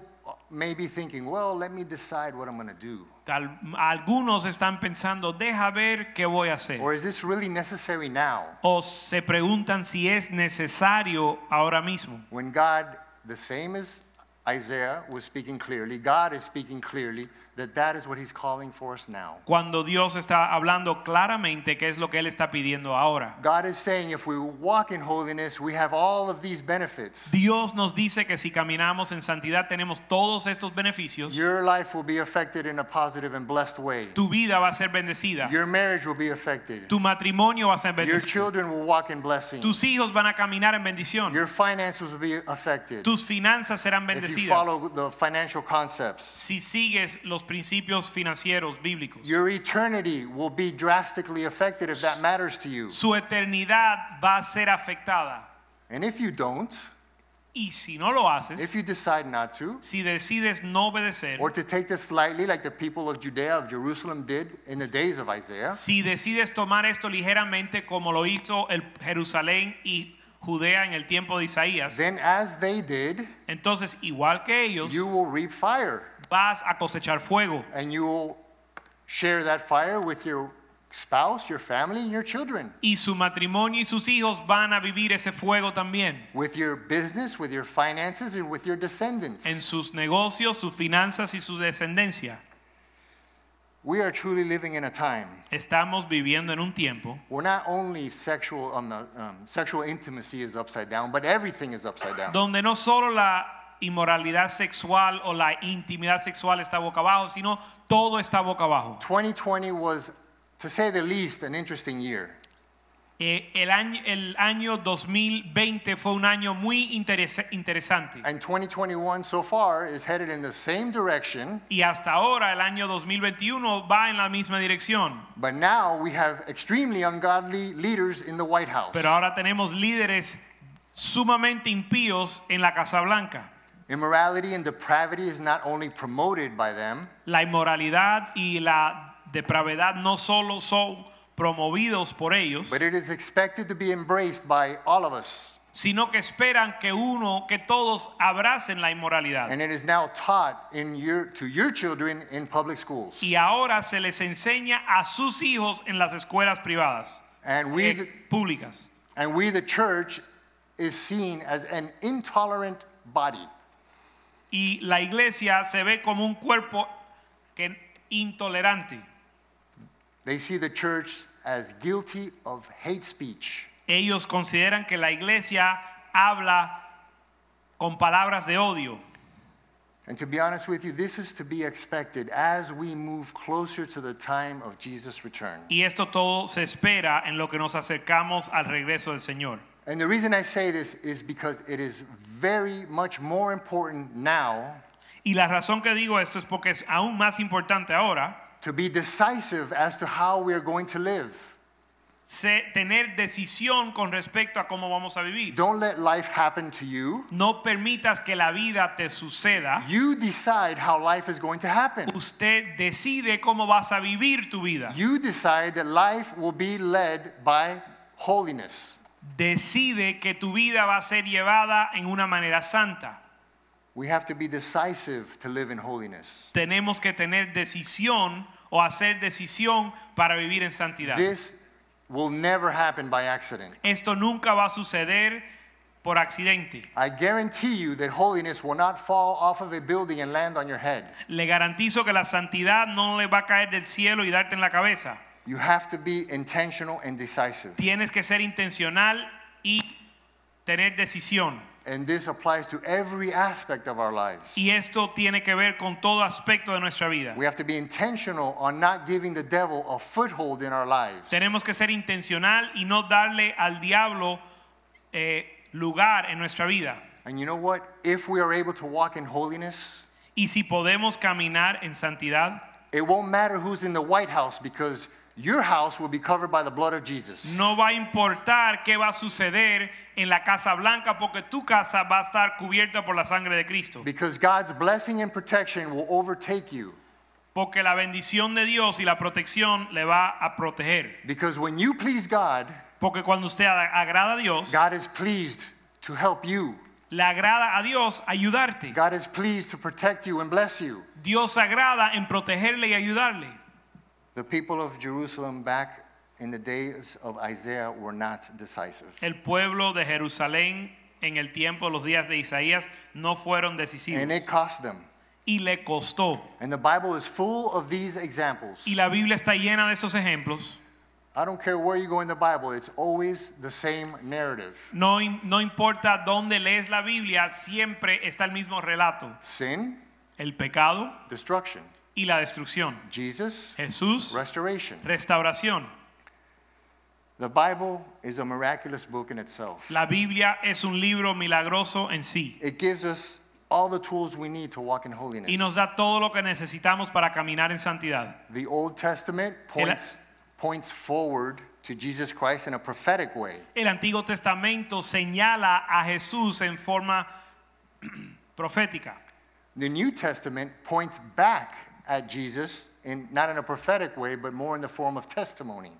may be thinking, well, let me decide what I'm going to do. Tal- algunos están pensando, deja ver qué voy a hacer. Or is this really necessary now? O se preguntan si es necesario ahora mismo. When God, the same as Isaiah was speaking clearly, God is speaking clearly that that is what he's calling for us now. Cuando Dios está hablando claramente qué es lo que Él está pidiendo ahora. God is saying if we walk in holiness, we have all of these benefits. Dios nos dice que si caminamos en santidad tenemos todos estos beneficios. Your life will be affected in a positive and blessed way. Tu vida va a ser bendecida. Your marriage will be affected. Tu matrimonio va a ser Your bendecido. children will walk in blessing. Tus hijos van a caminar en bendición. Your finances will be affected. Tus finanzas serán If you bendecidas. follow the financial concepts. Si sigues los principios financieros bíblicos. Your eternity will be drastically affected if that matters to you. Su eternidad va a ser afectada. And if you don't, Y si no lo haces, if you decide not to, si decides no obedecer, or to take this lightly like the people of Judea of Jerusalem did in the days of Isaiah, si decides tomar esto ligeramente como lo hizo el Jerusalén y Judea en el tiempo de Isaías, then as they did, entonces igual que ellos you will reap fire vas a cosechar fuego and you will share that fire with your spouse, your family, and your children. y su matrimonio y sus hijos van a vivir ese fuego también With your business, with your finances, and with your descendants. en sus negocios, sus finanzas y su descendencia. We are truly living in a time Estamos viviendo en un tiempo where not only sexual, um, uh, um, sexual intimacy is upside down, but everything is upside down. donde no solo la inmoralidad sexual o la intimidad sexual está boca abajo, sino todo está boca abajo. 2020 was, to say the least, an interesting year. Eh, el, año, el año 2020 fue un año muy interesa- interesante And 2021 so far is headed in the same direction, y hasta ahora el año 2021 va en la misma dirección. but now we have extremely ungodly leaders in the White House. Pero ahora tenemos líderes sumamente impíos en la Casa Blanca. Immorality and depravity is not only promoted by them, La inmoralidad y la depravedad no solo son promovidos por ellos, but it is expected to be embraced by all of us. sino que esperan que uno, que todos abracen la inmoralidad. And it is now taught in your, to your children in public schools. Y ahora se les enseña a sus hijos en las escuelas privadas, And we, eh, the, públicas. and we, the church, is seen as an intolerant body. Y la iglesia se ve como un cuerpo que intolerante. They see the church as guilty of hate speech. Ellos consideran que la iglesia habla con palabras de odio. And to be honest with you, this is to be expected as we move closer to the time of Jesus' return. Y esto todo se espera en lo que nos acercamos al regreso del Señor. And the reason I say this is because it is very much more important now Y la razón que digo esto es porque es aún más importante ahora to be decisive as to how we are going to live. se- tener decisión con respecto a cómo vamos a vivir. Don't let life happen to you. No permitas que la vida te suceda. You decide how life is going to happen. Usted decide cómo vas a vivir tu vida. You decide that life will be led by holiness. Decide que tu vida va a ser llevada en una manera santa. We have to be decisive to live in holiness. Tenemos que tener decisión o hacer decisión para vivir en santidad. This will never happen by accident. Esto nunca va a suceder por accidente. I guarantee you that holiness will not fall off of a building and land on your head. Le garantizo que la santidad no le va a caer del cielo y darte en la cabeza. You have to be intentional and decisive. Tienes que ser intencional y tener decisión. And this applies to every aspect of our lives. Y esto tiene que ver con todo aspecto de nuestra vida. We have to be intentional on not giving the devil a foothold in our lives. Tenemos que ser intencional y no darle al diablo eh, lugar en nuestra vida. And you know what? If we are able to walk in holiness, Y si podemos caminar en santidad, it won't matter who's in the White House because your house will be covered by the blood of Jesus. no va a importar qué va a suceder en la Casa Blanca porque tu casa va a estar cubierta por la sangre de Cristo. Because God's blessing and protection will overtake you. Porque la bendición de Dios y la protección le va a proteger. Because when you please God, Porque cuando usted agrada a Dios, God is pleased to help you. le agrada a Dios ayudarte. God is pleased to protect you and bless you. Dios agrada en protegerle y ayudarle. The people of Jerusalem back in the days of Isaiah were not decisive. El pueblo de Jerusalén en el tiempo, los días de Isaías, no fueron decisivos. And it cost them. Y le costó. And the Bible is full of these examples. Y la Biblia está llena de estos ejemplos. I don't care where you go in the Bible, it's always the same narrative. No, no importa dónde lees la Biblia, siempre está el mismo relato. Sin, El pecado destruction. Y la destrucción. Jesus, Jesús, restoration. restauración. The Bible is a miraculous book in itself. La Biblia es un libro milagroso en sí. It gives us all the tools we need to walk in holiness. Y nos da todo lo que necesitamos para caminar en santidad. The Old Testament points, points forward to Jesus Christ in a prophetic way. El Antiguo Testamento señala a Jesús en forma profética. The New Testament points back at Jesus in not in a prophetic way, but more in the form of testimony.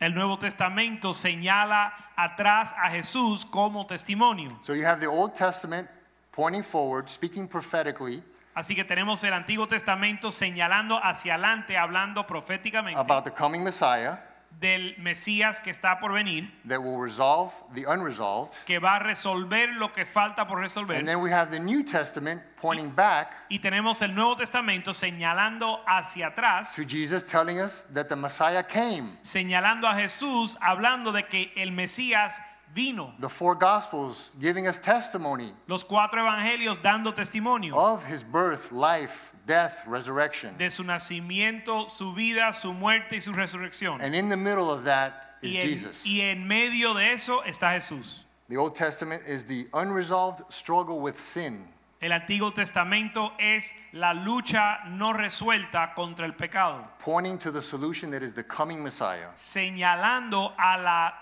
El Nuevo Testamento señala atrás a Jesús como testimonio. So you have the Old Testament pointing forward, speaking prophetically Así que tenemos el Antiguo Testamento señalando hacia adelante, hablando proféticamente about the coming Messiah del Mesías que está por venir, that will resolve the unresolved. que va a resolver lo que falta por And resolver. then we have the New Testament pointing back Y tenemos el Nuevo Testamento señalando hacia atrás, to Jesus telling us that the Messiah came. señalando a Jesús, hablando de que el Mesías vino. The four Gospels giving us testimony Los cuatro evangelios dando testimonio of his birth, life, death, resurrection. de su nacimiento, su vida, su muerte y su resurrección. And in the middle of that is Y en, Jesus. y en medio de eso está Jesús. The Old Testament is the unresolved struggle with sin. El Antiguo Testamento es la lucha no resuelta contra el pecado, pointing to the solution that is the coming Messiah. señalando a la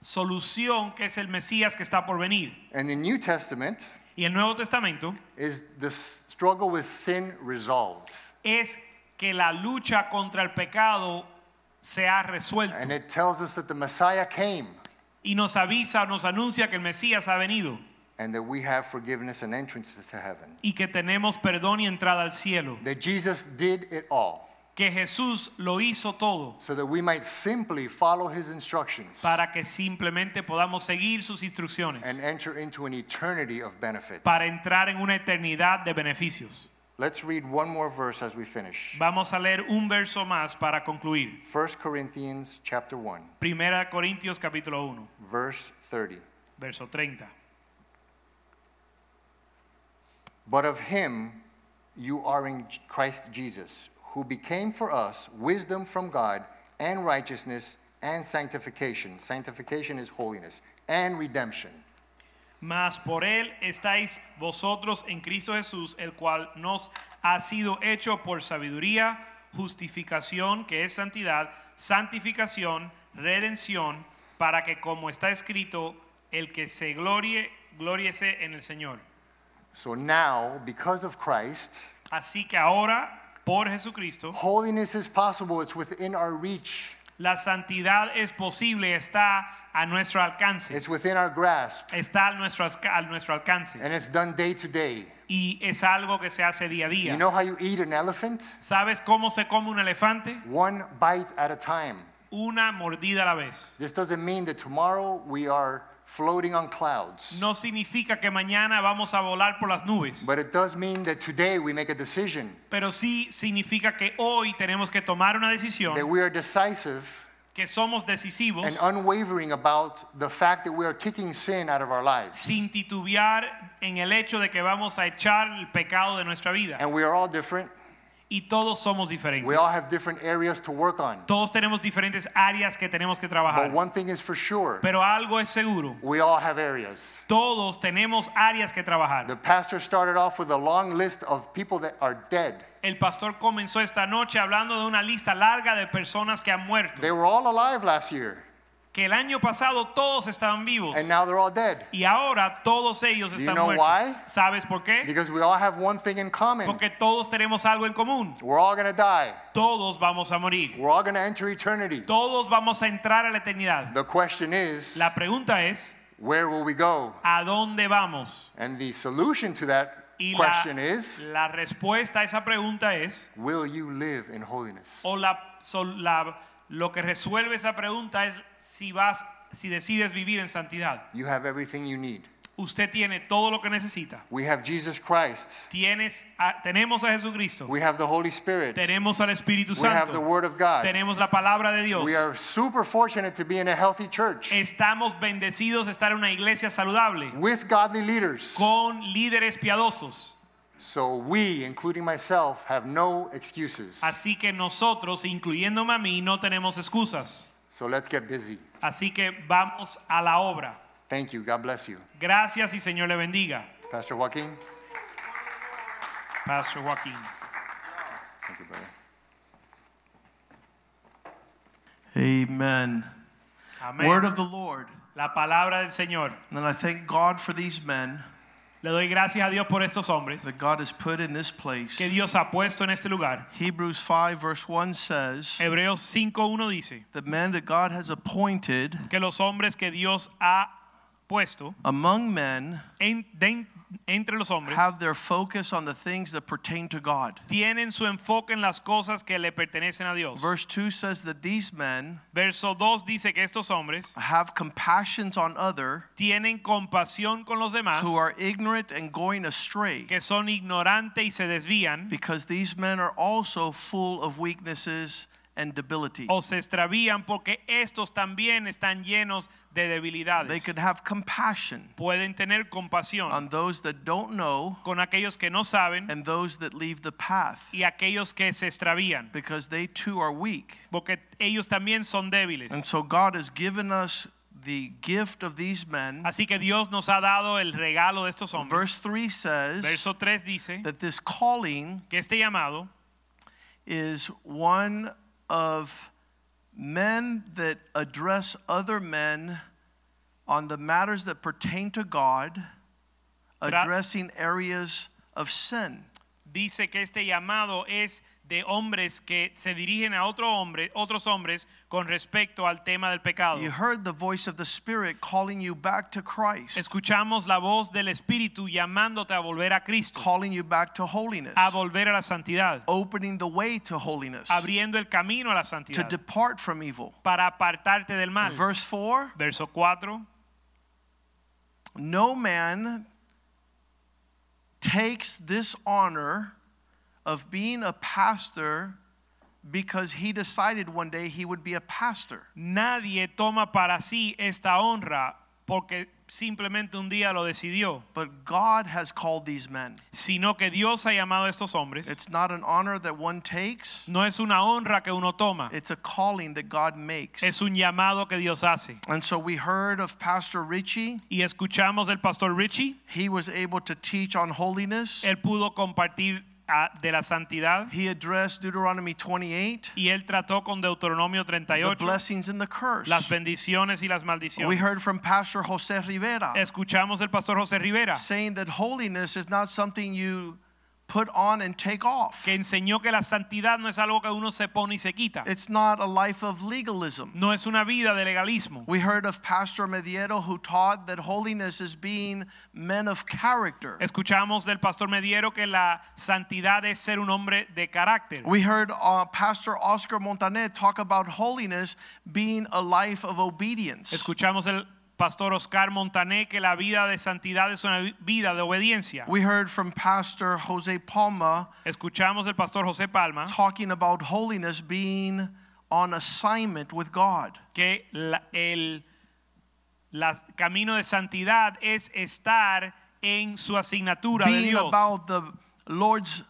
solución que es el Mesías que está por venir. And the New Testament Y el Nuevo Testamento is the s- struggle with sin resolved. es que la lucha contra el pecado se ha resuelto. And it tells us that the Messiah came. Y nos avisa, nos anuncia que el Mesías ha venido. And that we have forgiveness and entrance to heaven. y que tenemos perdón y entrada al cielo, That Jesus did it all que Jesús lo hizo todo so that we might simply follow his instructions para que simplemente podamos seguir sus instrucciones, and enter into an eternity of benefit. para entrar en una eternidad de beneficios. Let's read one more verse as we finish. Vamos a leer un verso más para concluir. 1 Corinthians chapter 1, Primera Corintios capítulo 1, verse 30. verso 30. But of him you are in Christ Jesus, who became for us wisdom from God and righteousness and sanctification. Sanctification is holiness and redemption. Mas por él estáis vosotros en Cristo Jesús, el cual nos ha sido hecho por sabiduría, justificación, que es santidad, santificación, redención, para que como está escrito, el que se glorie, gloriese en el Señor. So now, because of Christ, Así que ahora, por Jesucristo, holiness is possible. It's within our reach, la santidad es posible, está a nuestro alcance, it's within our grasp, está a nuestro, a nuestro alcance. and it's done day to day. Y es algo que se hace día a día. You know how you eat an elephant? ¿Sabes cómo se come un elefante? One bite at a time. una mordida a la vez. This doesn't mean that tomorrow we are floating on clouds. No significa que mañana vamos a volar por las nubes, But it does mean that today we make a decision pero sí significa que hoy tenemos que tomar una decisión. that we are decisive que somos decisivos and unwavering about the fact that we are kicking sin out of our lives. sin titubear en el hecho de que vamos a echar el pecado de nuestra vida. And we are all different. Y todos somos We diferentes. all have different areas to work on. Todos tenemos diferentes áreas que tenemos que But trabajar. one thing is for sure Pero algo es seguro. we all have areas. Todos tenemos áreas que trabajar. The pastor started off with a long list of people that are dead. El pastor comenzó esta noche hablando de una lista larga de personas que han muerto. They were all alive last year, Que el año pasado todos estaban vivos. and now they're all dead. Y ahora todos ellos you están know muertos. why? ¿Sabes por qué? Because we all have one thing in common. Porque todos tenemos algo en común. We're all going to die. Todos vamos a morir. We're all going to enter eternity. Todos vamos a entrar a la eternidad. The question is, La pregunta es, where will we go? ¿a dónde vamos? And the solution to that Y la, question is, la respuesta a esa pregunta es, will you live in holiness? o la, la- lo que resuelve esa pregunta es si vas, si decides vivir en santidad. You have everything you need. Usted tiene todo lo que necesita. We have Jesus Christ. Tienes, a- tenemos a Jesucristo. We have the Holy Spirit. Tenemos al Espíritu We have the Santo. Word of God. Tenemos la palabra de Dios. We are super fortunate to be in a healthy church Estamos bendecidos de estar en una iglesia saludable with godly leaders. con líderes piadosos. So we, including myself, have no excuses. Así que nosotros, incluyéndome a mí, no tenemos excusas. So let's get busy. Así que vamos a la obra. Thank you. God bless you. Gracias y Señor le bendiga. Pastor Joaquin. Pastor Joaquín. Thank you, brother. Amen. Amén. Word of the Lord. La palabra del Señor. And I thank God for these men Le doy gracias a Dios por estos hombres that God has put in this place. que Dios ha puesto en este lugar. Hebrews 5, verse 1 says, Hebreos 5.1 dice The men that God has appointed que los hombres que Dios ha puesto among men en- de- entre los hombres have their focus on the things that pertain to God. tienen su enfoque en las cosas que le pertenecen a Dios. Verse 2 says that these men Verso 2 dice que estos hombres have compassions on other tienen compasión con los demás who are ignorant and going astray que son ignorantes y se desvían because these men are also full of weaknesses and debility. o se extravían porque estos también están llenos de debilidades. They could have compassion Pueden tener compasión on those that don't know con aquellos que no saben and those that leave the path y aquellos que se extravían because they too are weak. porque ellos también son débiles. And so God has given us the gift of these men. Así que Dios nos ha dado el regalo de estos hombres. Verse 3 says Verso 3 dice that this calling que este llamado is one of men that address other men on the matters that pertain to God, addressing areas of sin. dice que este llamado es de hombres que se dirigen a otro hombre, otros hombres con respecto al tema del pecado. You heard the voice of the Spirit calling you back to Christ, Escuchamos la voz del Espíritu llamándote a volver a Cristo, calling you back to holiness, a volver a la santidad, opening the way to holiness, abriendo el camino a la to santidad depart from evil. para apartarte del mal. Verse 4 Verso 4. No man takes this honor of being a pastor because he decided one day he would be a pastor. Nadie toma para sí esta honra porque simplemente un día lo decidió, But God has called these men. sino que Dios ha llamado a estos hombres. It's not an honor that one takes, No es una honra que uno toma, it's a calling that God makes. es un llamado que Dios hace. And so we heard of Pastor Richie. Y escuchamos el pastor Richie, He was able to teach on holiness. él pudo compartir de la santidad He addressed Deuteronomy 28, y él trató con Deuteronomio the blessings and the curse. las bendiciones y las We heard from Pastor Jose Rivera. Escuchamos el pastor José Rivera saying that holiness is not something you put on and take off. que enseñó que la santidad no es algo que uno se pone y se quita. It's not a life of legalism. No es una vida de legalismo. We heard of Pastor Mediero who taught that holiness is being men of character. Escuchamos del pastor Mediero que la santidad es ser un hombre de carácter. We heard uh, Pastor Oscar Montaner talk about holiness being a life of obedience. Escuchamos el pastor Oscar Montané que la vida de santidad es una vida de obediencia. We heard from Pastor Jose Palma Escuchamos el pastor José Palma talking about holiness being on assignment with God. que la- el la- camino de santidad es estar en su asignatura de Being Dios, about the Lord's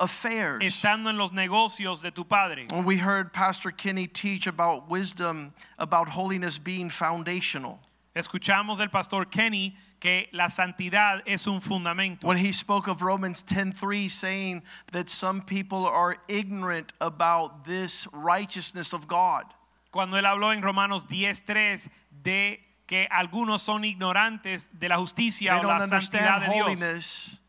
affairs. estando en los negocios de tu Padre. And we heard Pastor Kinney teach about wisdom, about holiness being foundational. Escuchamos del pastor Kenny que la santidad es un fundamento. When he spoke of Romans 10:3 saying that some people are ignorant about this righteousness of God. Cuando él habló en Romanos 10:3 de que algunos son ignorantes de la justicia They o la santidad de Dios, holiness.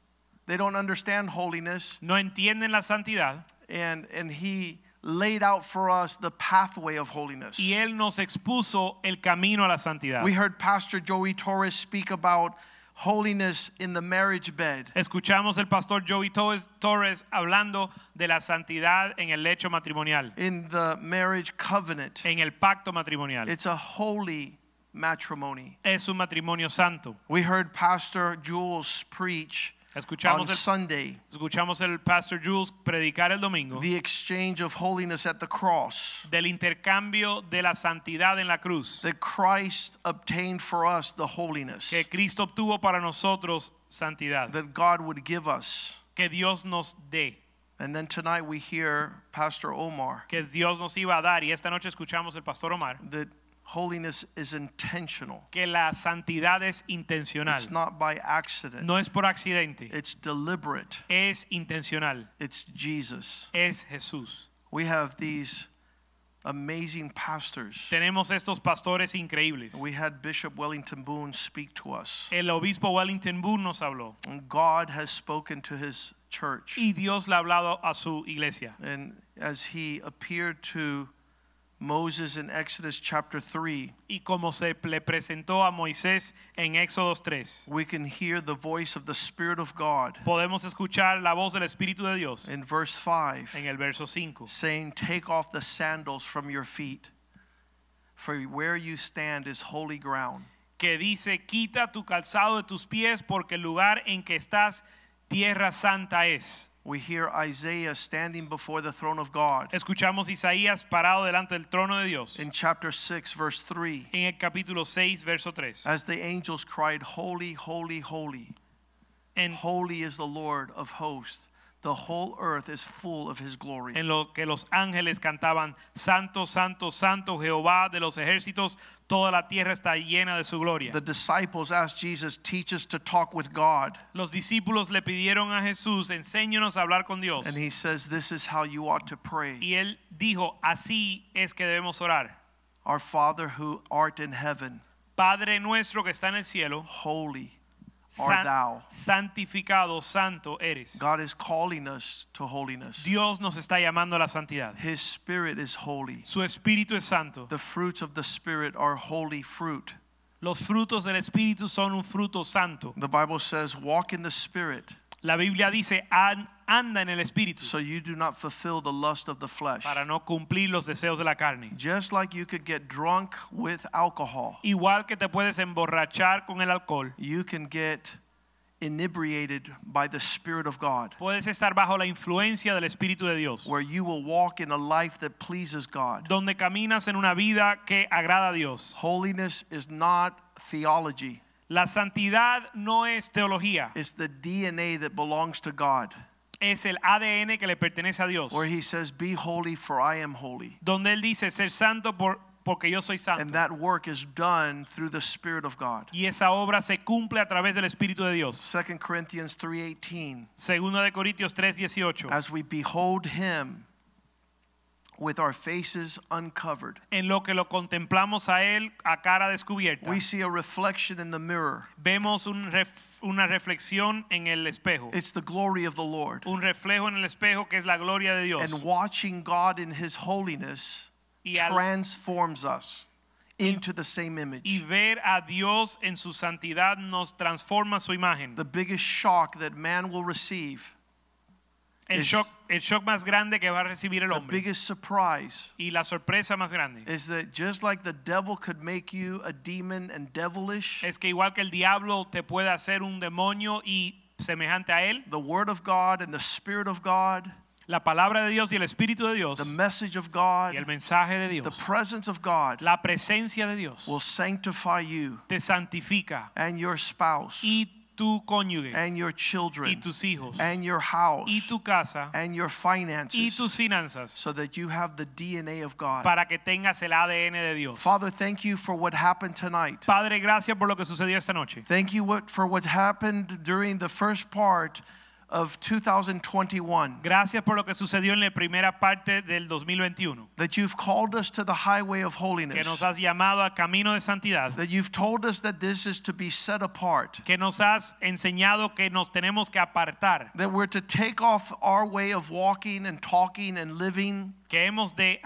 They don't understand holiness no entienden la santidad and and he laid out for us the pathway of holiness. y él nos expuso el camino a la santidad. We heard Pastor Joey Torres speak about holiness in the marriage bed. Escuchamos el pastor Joey Torres, Torres hablando de la santidad en el lecho matrimonial, in the marriage covenant. en el pacto matrimonial. It's a holy matrimony. Es un matrimonio santo. We heard Pastor Jules preach on Escuchamos el, Sunday escuchamos el pastor Jules predicar el domingo the exchange of holiness at the cross. del intercambio de la santidad en la cruz. That Christ obtained for us the holiness. Que Cristo obtuvo para nosotros santidad. That God would give us. que Dios nos dé. And then tonight we hear Pastor Omar. Que Dios nos iba a dar. Y esta noche escuchamos el pastor Omar. That holiness is intentional. que la santidad es intencional It's not by accident. no es por accidente It's deliberate. es intencional It's Jesus. es Jesús We have these amazing pastors. tenemos estos pastores increíbles We had Bishop Wellington Boone speak to us. el obispo Wellington Boone nos habló And God has spoken to his church. y Dios le ha hablado a su iglesia And as he appeared to Moses in Exodus chapter 3, y como se le presentó a Moisés en Éxodo 3 we can hear the voice of the Spirit of God podemos escuchar la voz del Espíritu de Dios in verse 5 en el verso 5 saying, Take off the sandals from your feet, for where you stand is holy ground. que dice quita tu calzado de tus pies porque el lugar en que estás tierra santa es We hear Isaiah standing before the throne of God escuchamos Isaías parado delante del trono de Dios in chapter 6, verse 3, en el capítulo 6 verso 3 as the angels cried, Holy, holy, holy. And Holy is the Lord of hosts. The whole earth is full of his glory. en lo que los ángeles cantaban santo santo santo Jehová de los ejércitos toda la tierra está llena de su gloria The disciples asked Jesus, Teach us to talk with God. los discípulos le pidieron a Jesús enséñanos a hablar con Dios And he says, This is how you ought to pray. y él dijo así es que debemos orar Our Father who art in heaven, Padre nuestro que está en el cielo holy art san- thou. santificado santo eres God is calling us to holiness. Dios nos está llamando a la santidad. His spirit is holy. Su espíritu es santo. The fruits of the spirit are holy fruit. Los frutos del espíritu son un fruto santo. The Bible says, Walk in the spirit La Biblia dice, "An- anda en el espíritu so you do not fulfill the lust of the flesh. para no cumplir los deseos de la carne. Just like you could get drunk with alcohol, Igual que te puedes emborrachar con el alcohol, you can get inebriated by the Spirit of God, puedes estar bajo la influencia del espíritu de Dios, where you will walk in a life that pleases God. donde caminas en una vida que agrada a Dios. Holiness is not theology, La santidad no es teología, it's the DNA that belongs to God, es el ADN que le pertenece a Dios. where He says, Be holy, for I am holy. Donde él dice ser santo por, porque yo soy santo. And that work is done through the Spirit of God. y esa obra se cumple a través del Espíritu de Dios. 2 Corinthians 3:18 Segunda de Corintios 3:18. As we behold him with our faces uncovered. en lo que lo contemplamos a él a cara descubierta. We see a reflection in the mirror. Vemos un ref- una reflexión en el espejo, It's the glory of the Lord. un reflejo en el espejo que es la gloria de Dios. And watching God in his holiness al- transforms us into the same image. y ver a Dios en su santidad nos transforma su imagen. The biggest shock that man will receive, El shock, el shock más grande que va a recibir el the hombre biggest surprise y la sorpresa más grande is that just like the devil could make you a demon and devilish, es que igual que el diablo te puede hacer un demonio y semejante a él, the word of God and the spirit of God, la palabra de Dios y el espíritu de Dios the message of God. y el mensaje de Dios. the presence of God la presencia de Dios will sanctify you te santifica and your spouse y tu cónyuge and your y children tus hijos and your house y tu casa and your y finances tus finanzas so that you have the DNA of God. para que tengas el ADN de Dios. Father, thank you for what happened tonight. Padre, gracias por lo que sucedió esta noche. Thank you what, for what happened during the first part of 2021. Gracias por lo que sucedió en la primera parte del 2021. That you've called us to the highway of holiness. Que nos has llamado al camino de santidad. That you've told us that this is to be set apart. Que nos has enseñado que nos tenemos que apartar. That we're to take off our way of walking and talking and living. Que hemos de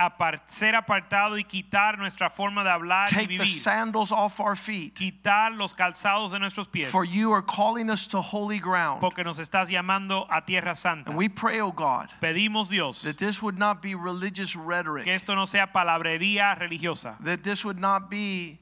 ser apartado y quitar nuestra forma de hablar y Take the sandals off our feet. Quitar los calzados de nuestros pies. For you are calling us to holy ground. Porque nos estás llamando a tierra santa. And we pray, oh God, Pedimos Dios that this would not be religious que rhetoric. esto no sea palabrería religiosa. That this would not be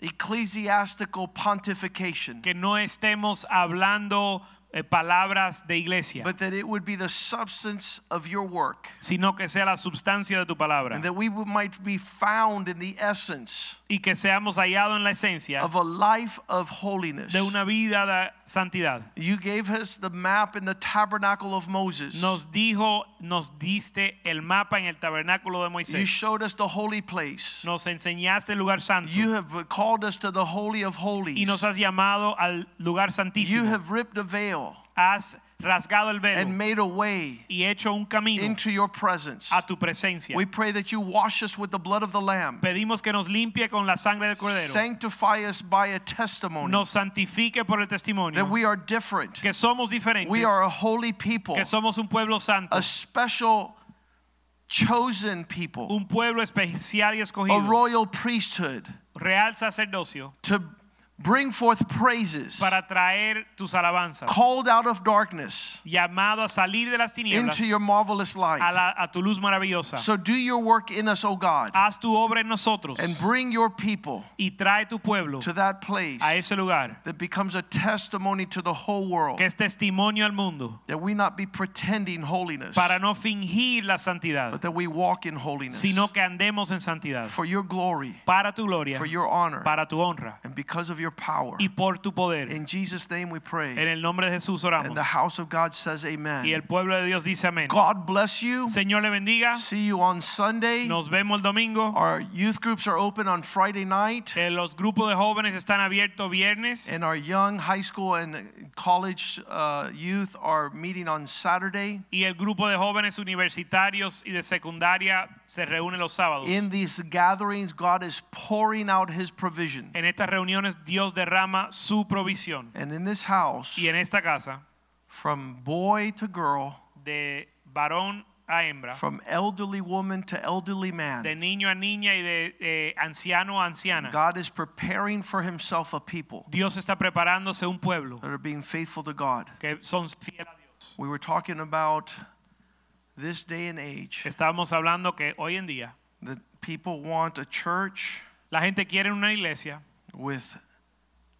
ecclesiastical pontification. Que no estemos hablando Eh, palabras de iglesia. but that it would be the substance of your work, sino que sea la substancia de tu palabra and that we might be found in the essence y que seamos hallados en la esencia of a life of holiness. de una vida de santidad. You gave us the map in the tabernacle of Moses. Nos dijo, nos diste el mapa en el tabernáculo de Moisés. You showed us the holy place. Nos enseñaste el lugar santo You have called us to the holy of holies. y nos has llamado al lugar santísimo. You have ripped the veil Has rasgado el velo and made a way y hecho un camino into your presence. a tu presencia. We pray that you wash us with the blood of the Lamb. Pedimos que nos limpie con la sangre del cordero. Sanctify us by a testimony Nos santifique por el testimonio. that we are different. Que somos diferentes. We are a holy people, Que somos un pueblo santo. a special chosen people, Un pueblo especial y a escogido. royal priesthood Real sacerdocio. to bring forth praises, Para traer tus alabanzas. called out of darkness Llamado a salir de las tinieblas into your marvelous a, light. la- a tu luz maravillosa. So do your work in us, O God, Haz tu obra en nosotros and bring your people y trae tu pueblo to that place a ese lugar that becomes a testimony to the whole world que es testimonio al mundo that we not be pretending holiness, para no fingir la santidad, but that we walk in holiness sino que andemos en santidad for your glory, para tu gloria, for your honor, para tu honra and because of your power. y por tu poder. In Jesus' name we pray. En el nombre de Jesús And oramos. the house of God says Y amen. el pueblo de Dios dice amén. God bless you. Señor le bendiga. See you on Sunday. Nos vemos el domingo. Our youth groups are open on Friday night. Eh, Los grupos de jóvenes están abiertos viernes And our young high school and college uh, youth are meeting on Saturday. y el grupo de jóvenes universitarios y de secundaria se reúne los sábados. In these gatherings, God is pouring out His provision. En estas reuniones Dios derrama su provisión. And in this house, Y en esta casa, from boy to girl, de varón a hembra, from elderly woman to elderly man, de niño a niña y de eh, anciano a anciana, God is preparing for Himself a people Dios está preparándose un pueblo that are being faithful to God. que son fieles a Dios. We were talking about this day and age Estábamos hablando que hoy en día that people want a church la gente quiere una iglesia with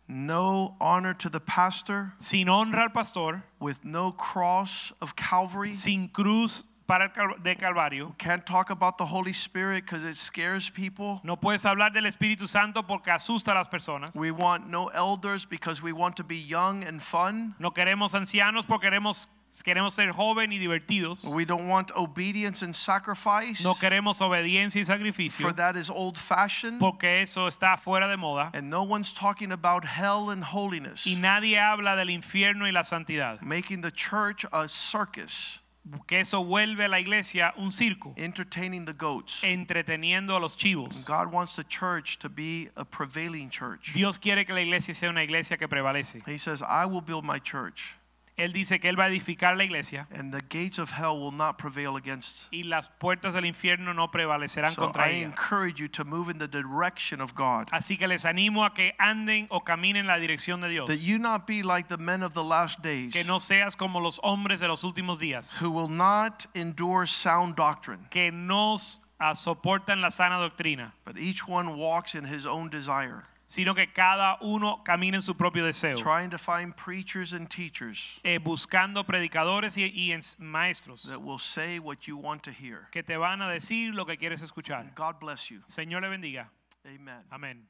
no honor to the pastor, sin honra al pastor, with no cross of Calvary. sin cruz para de Calvario. Can't talk about the Holy Spirit because it scares people. No puedes hablar del Espíritu Santo porque asusta a las personas. We want no elders because we want to be young and fun. No queremos ancianos porque queremos, queremos ser joven y divertidos. We don't want obedience and sacrifice, No queremos obediencia y sacrificio for that is old fashioned. porque eso está fuera de moda. And no one's talking about hell and holiness, Y nadie habla del infierno y la santidad. making the church a circus que eso vuelve a la iglesia un circo, entertaining the goats. entreteniendo a los chivos. God wants the church to be a prevailing church. Dios quiere que la iglesia sea una iglesia que prevalece. He says, I will build my church, Él dice que él va a edificar la iglesia and the gates of hell will not prevail against. y las puertas del infierno no prevalecerán So contra I ella. encourage you to move in the direction of God. Así que les animo a que anden o caminen en la dirección de Dios. That you not be like the men of the last days Que no seas como los hombres de los últimos días, who will not endure sound doctrine, que nos ah, soportan la sana doctrina, but each one walks in his own desire, sino que cada uno camina en su propio deseo, trying to find preachers and teachers eh, buscando predicadores y, y maestros that will say what you want to hear. que te van a decir lo que quieres escuchar. God bless you. Señor le bendiga. Amen. Amén.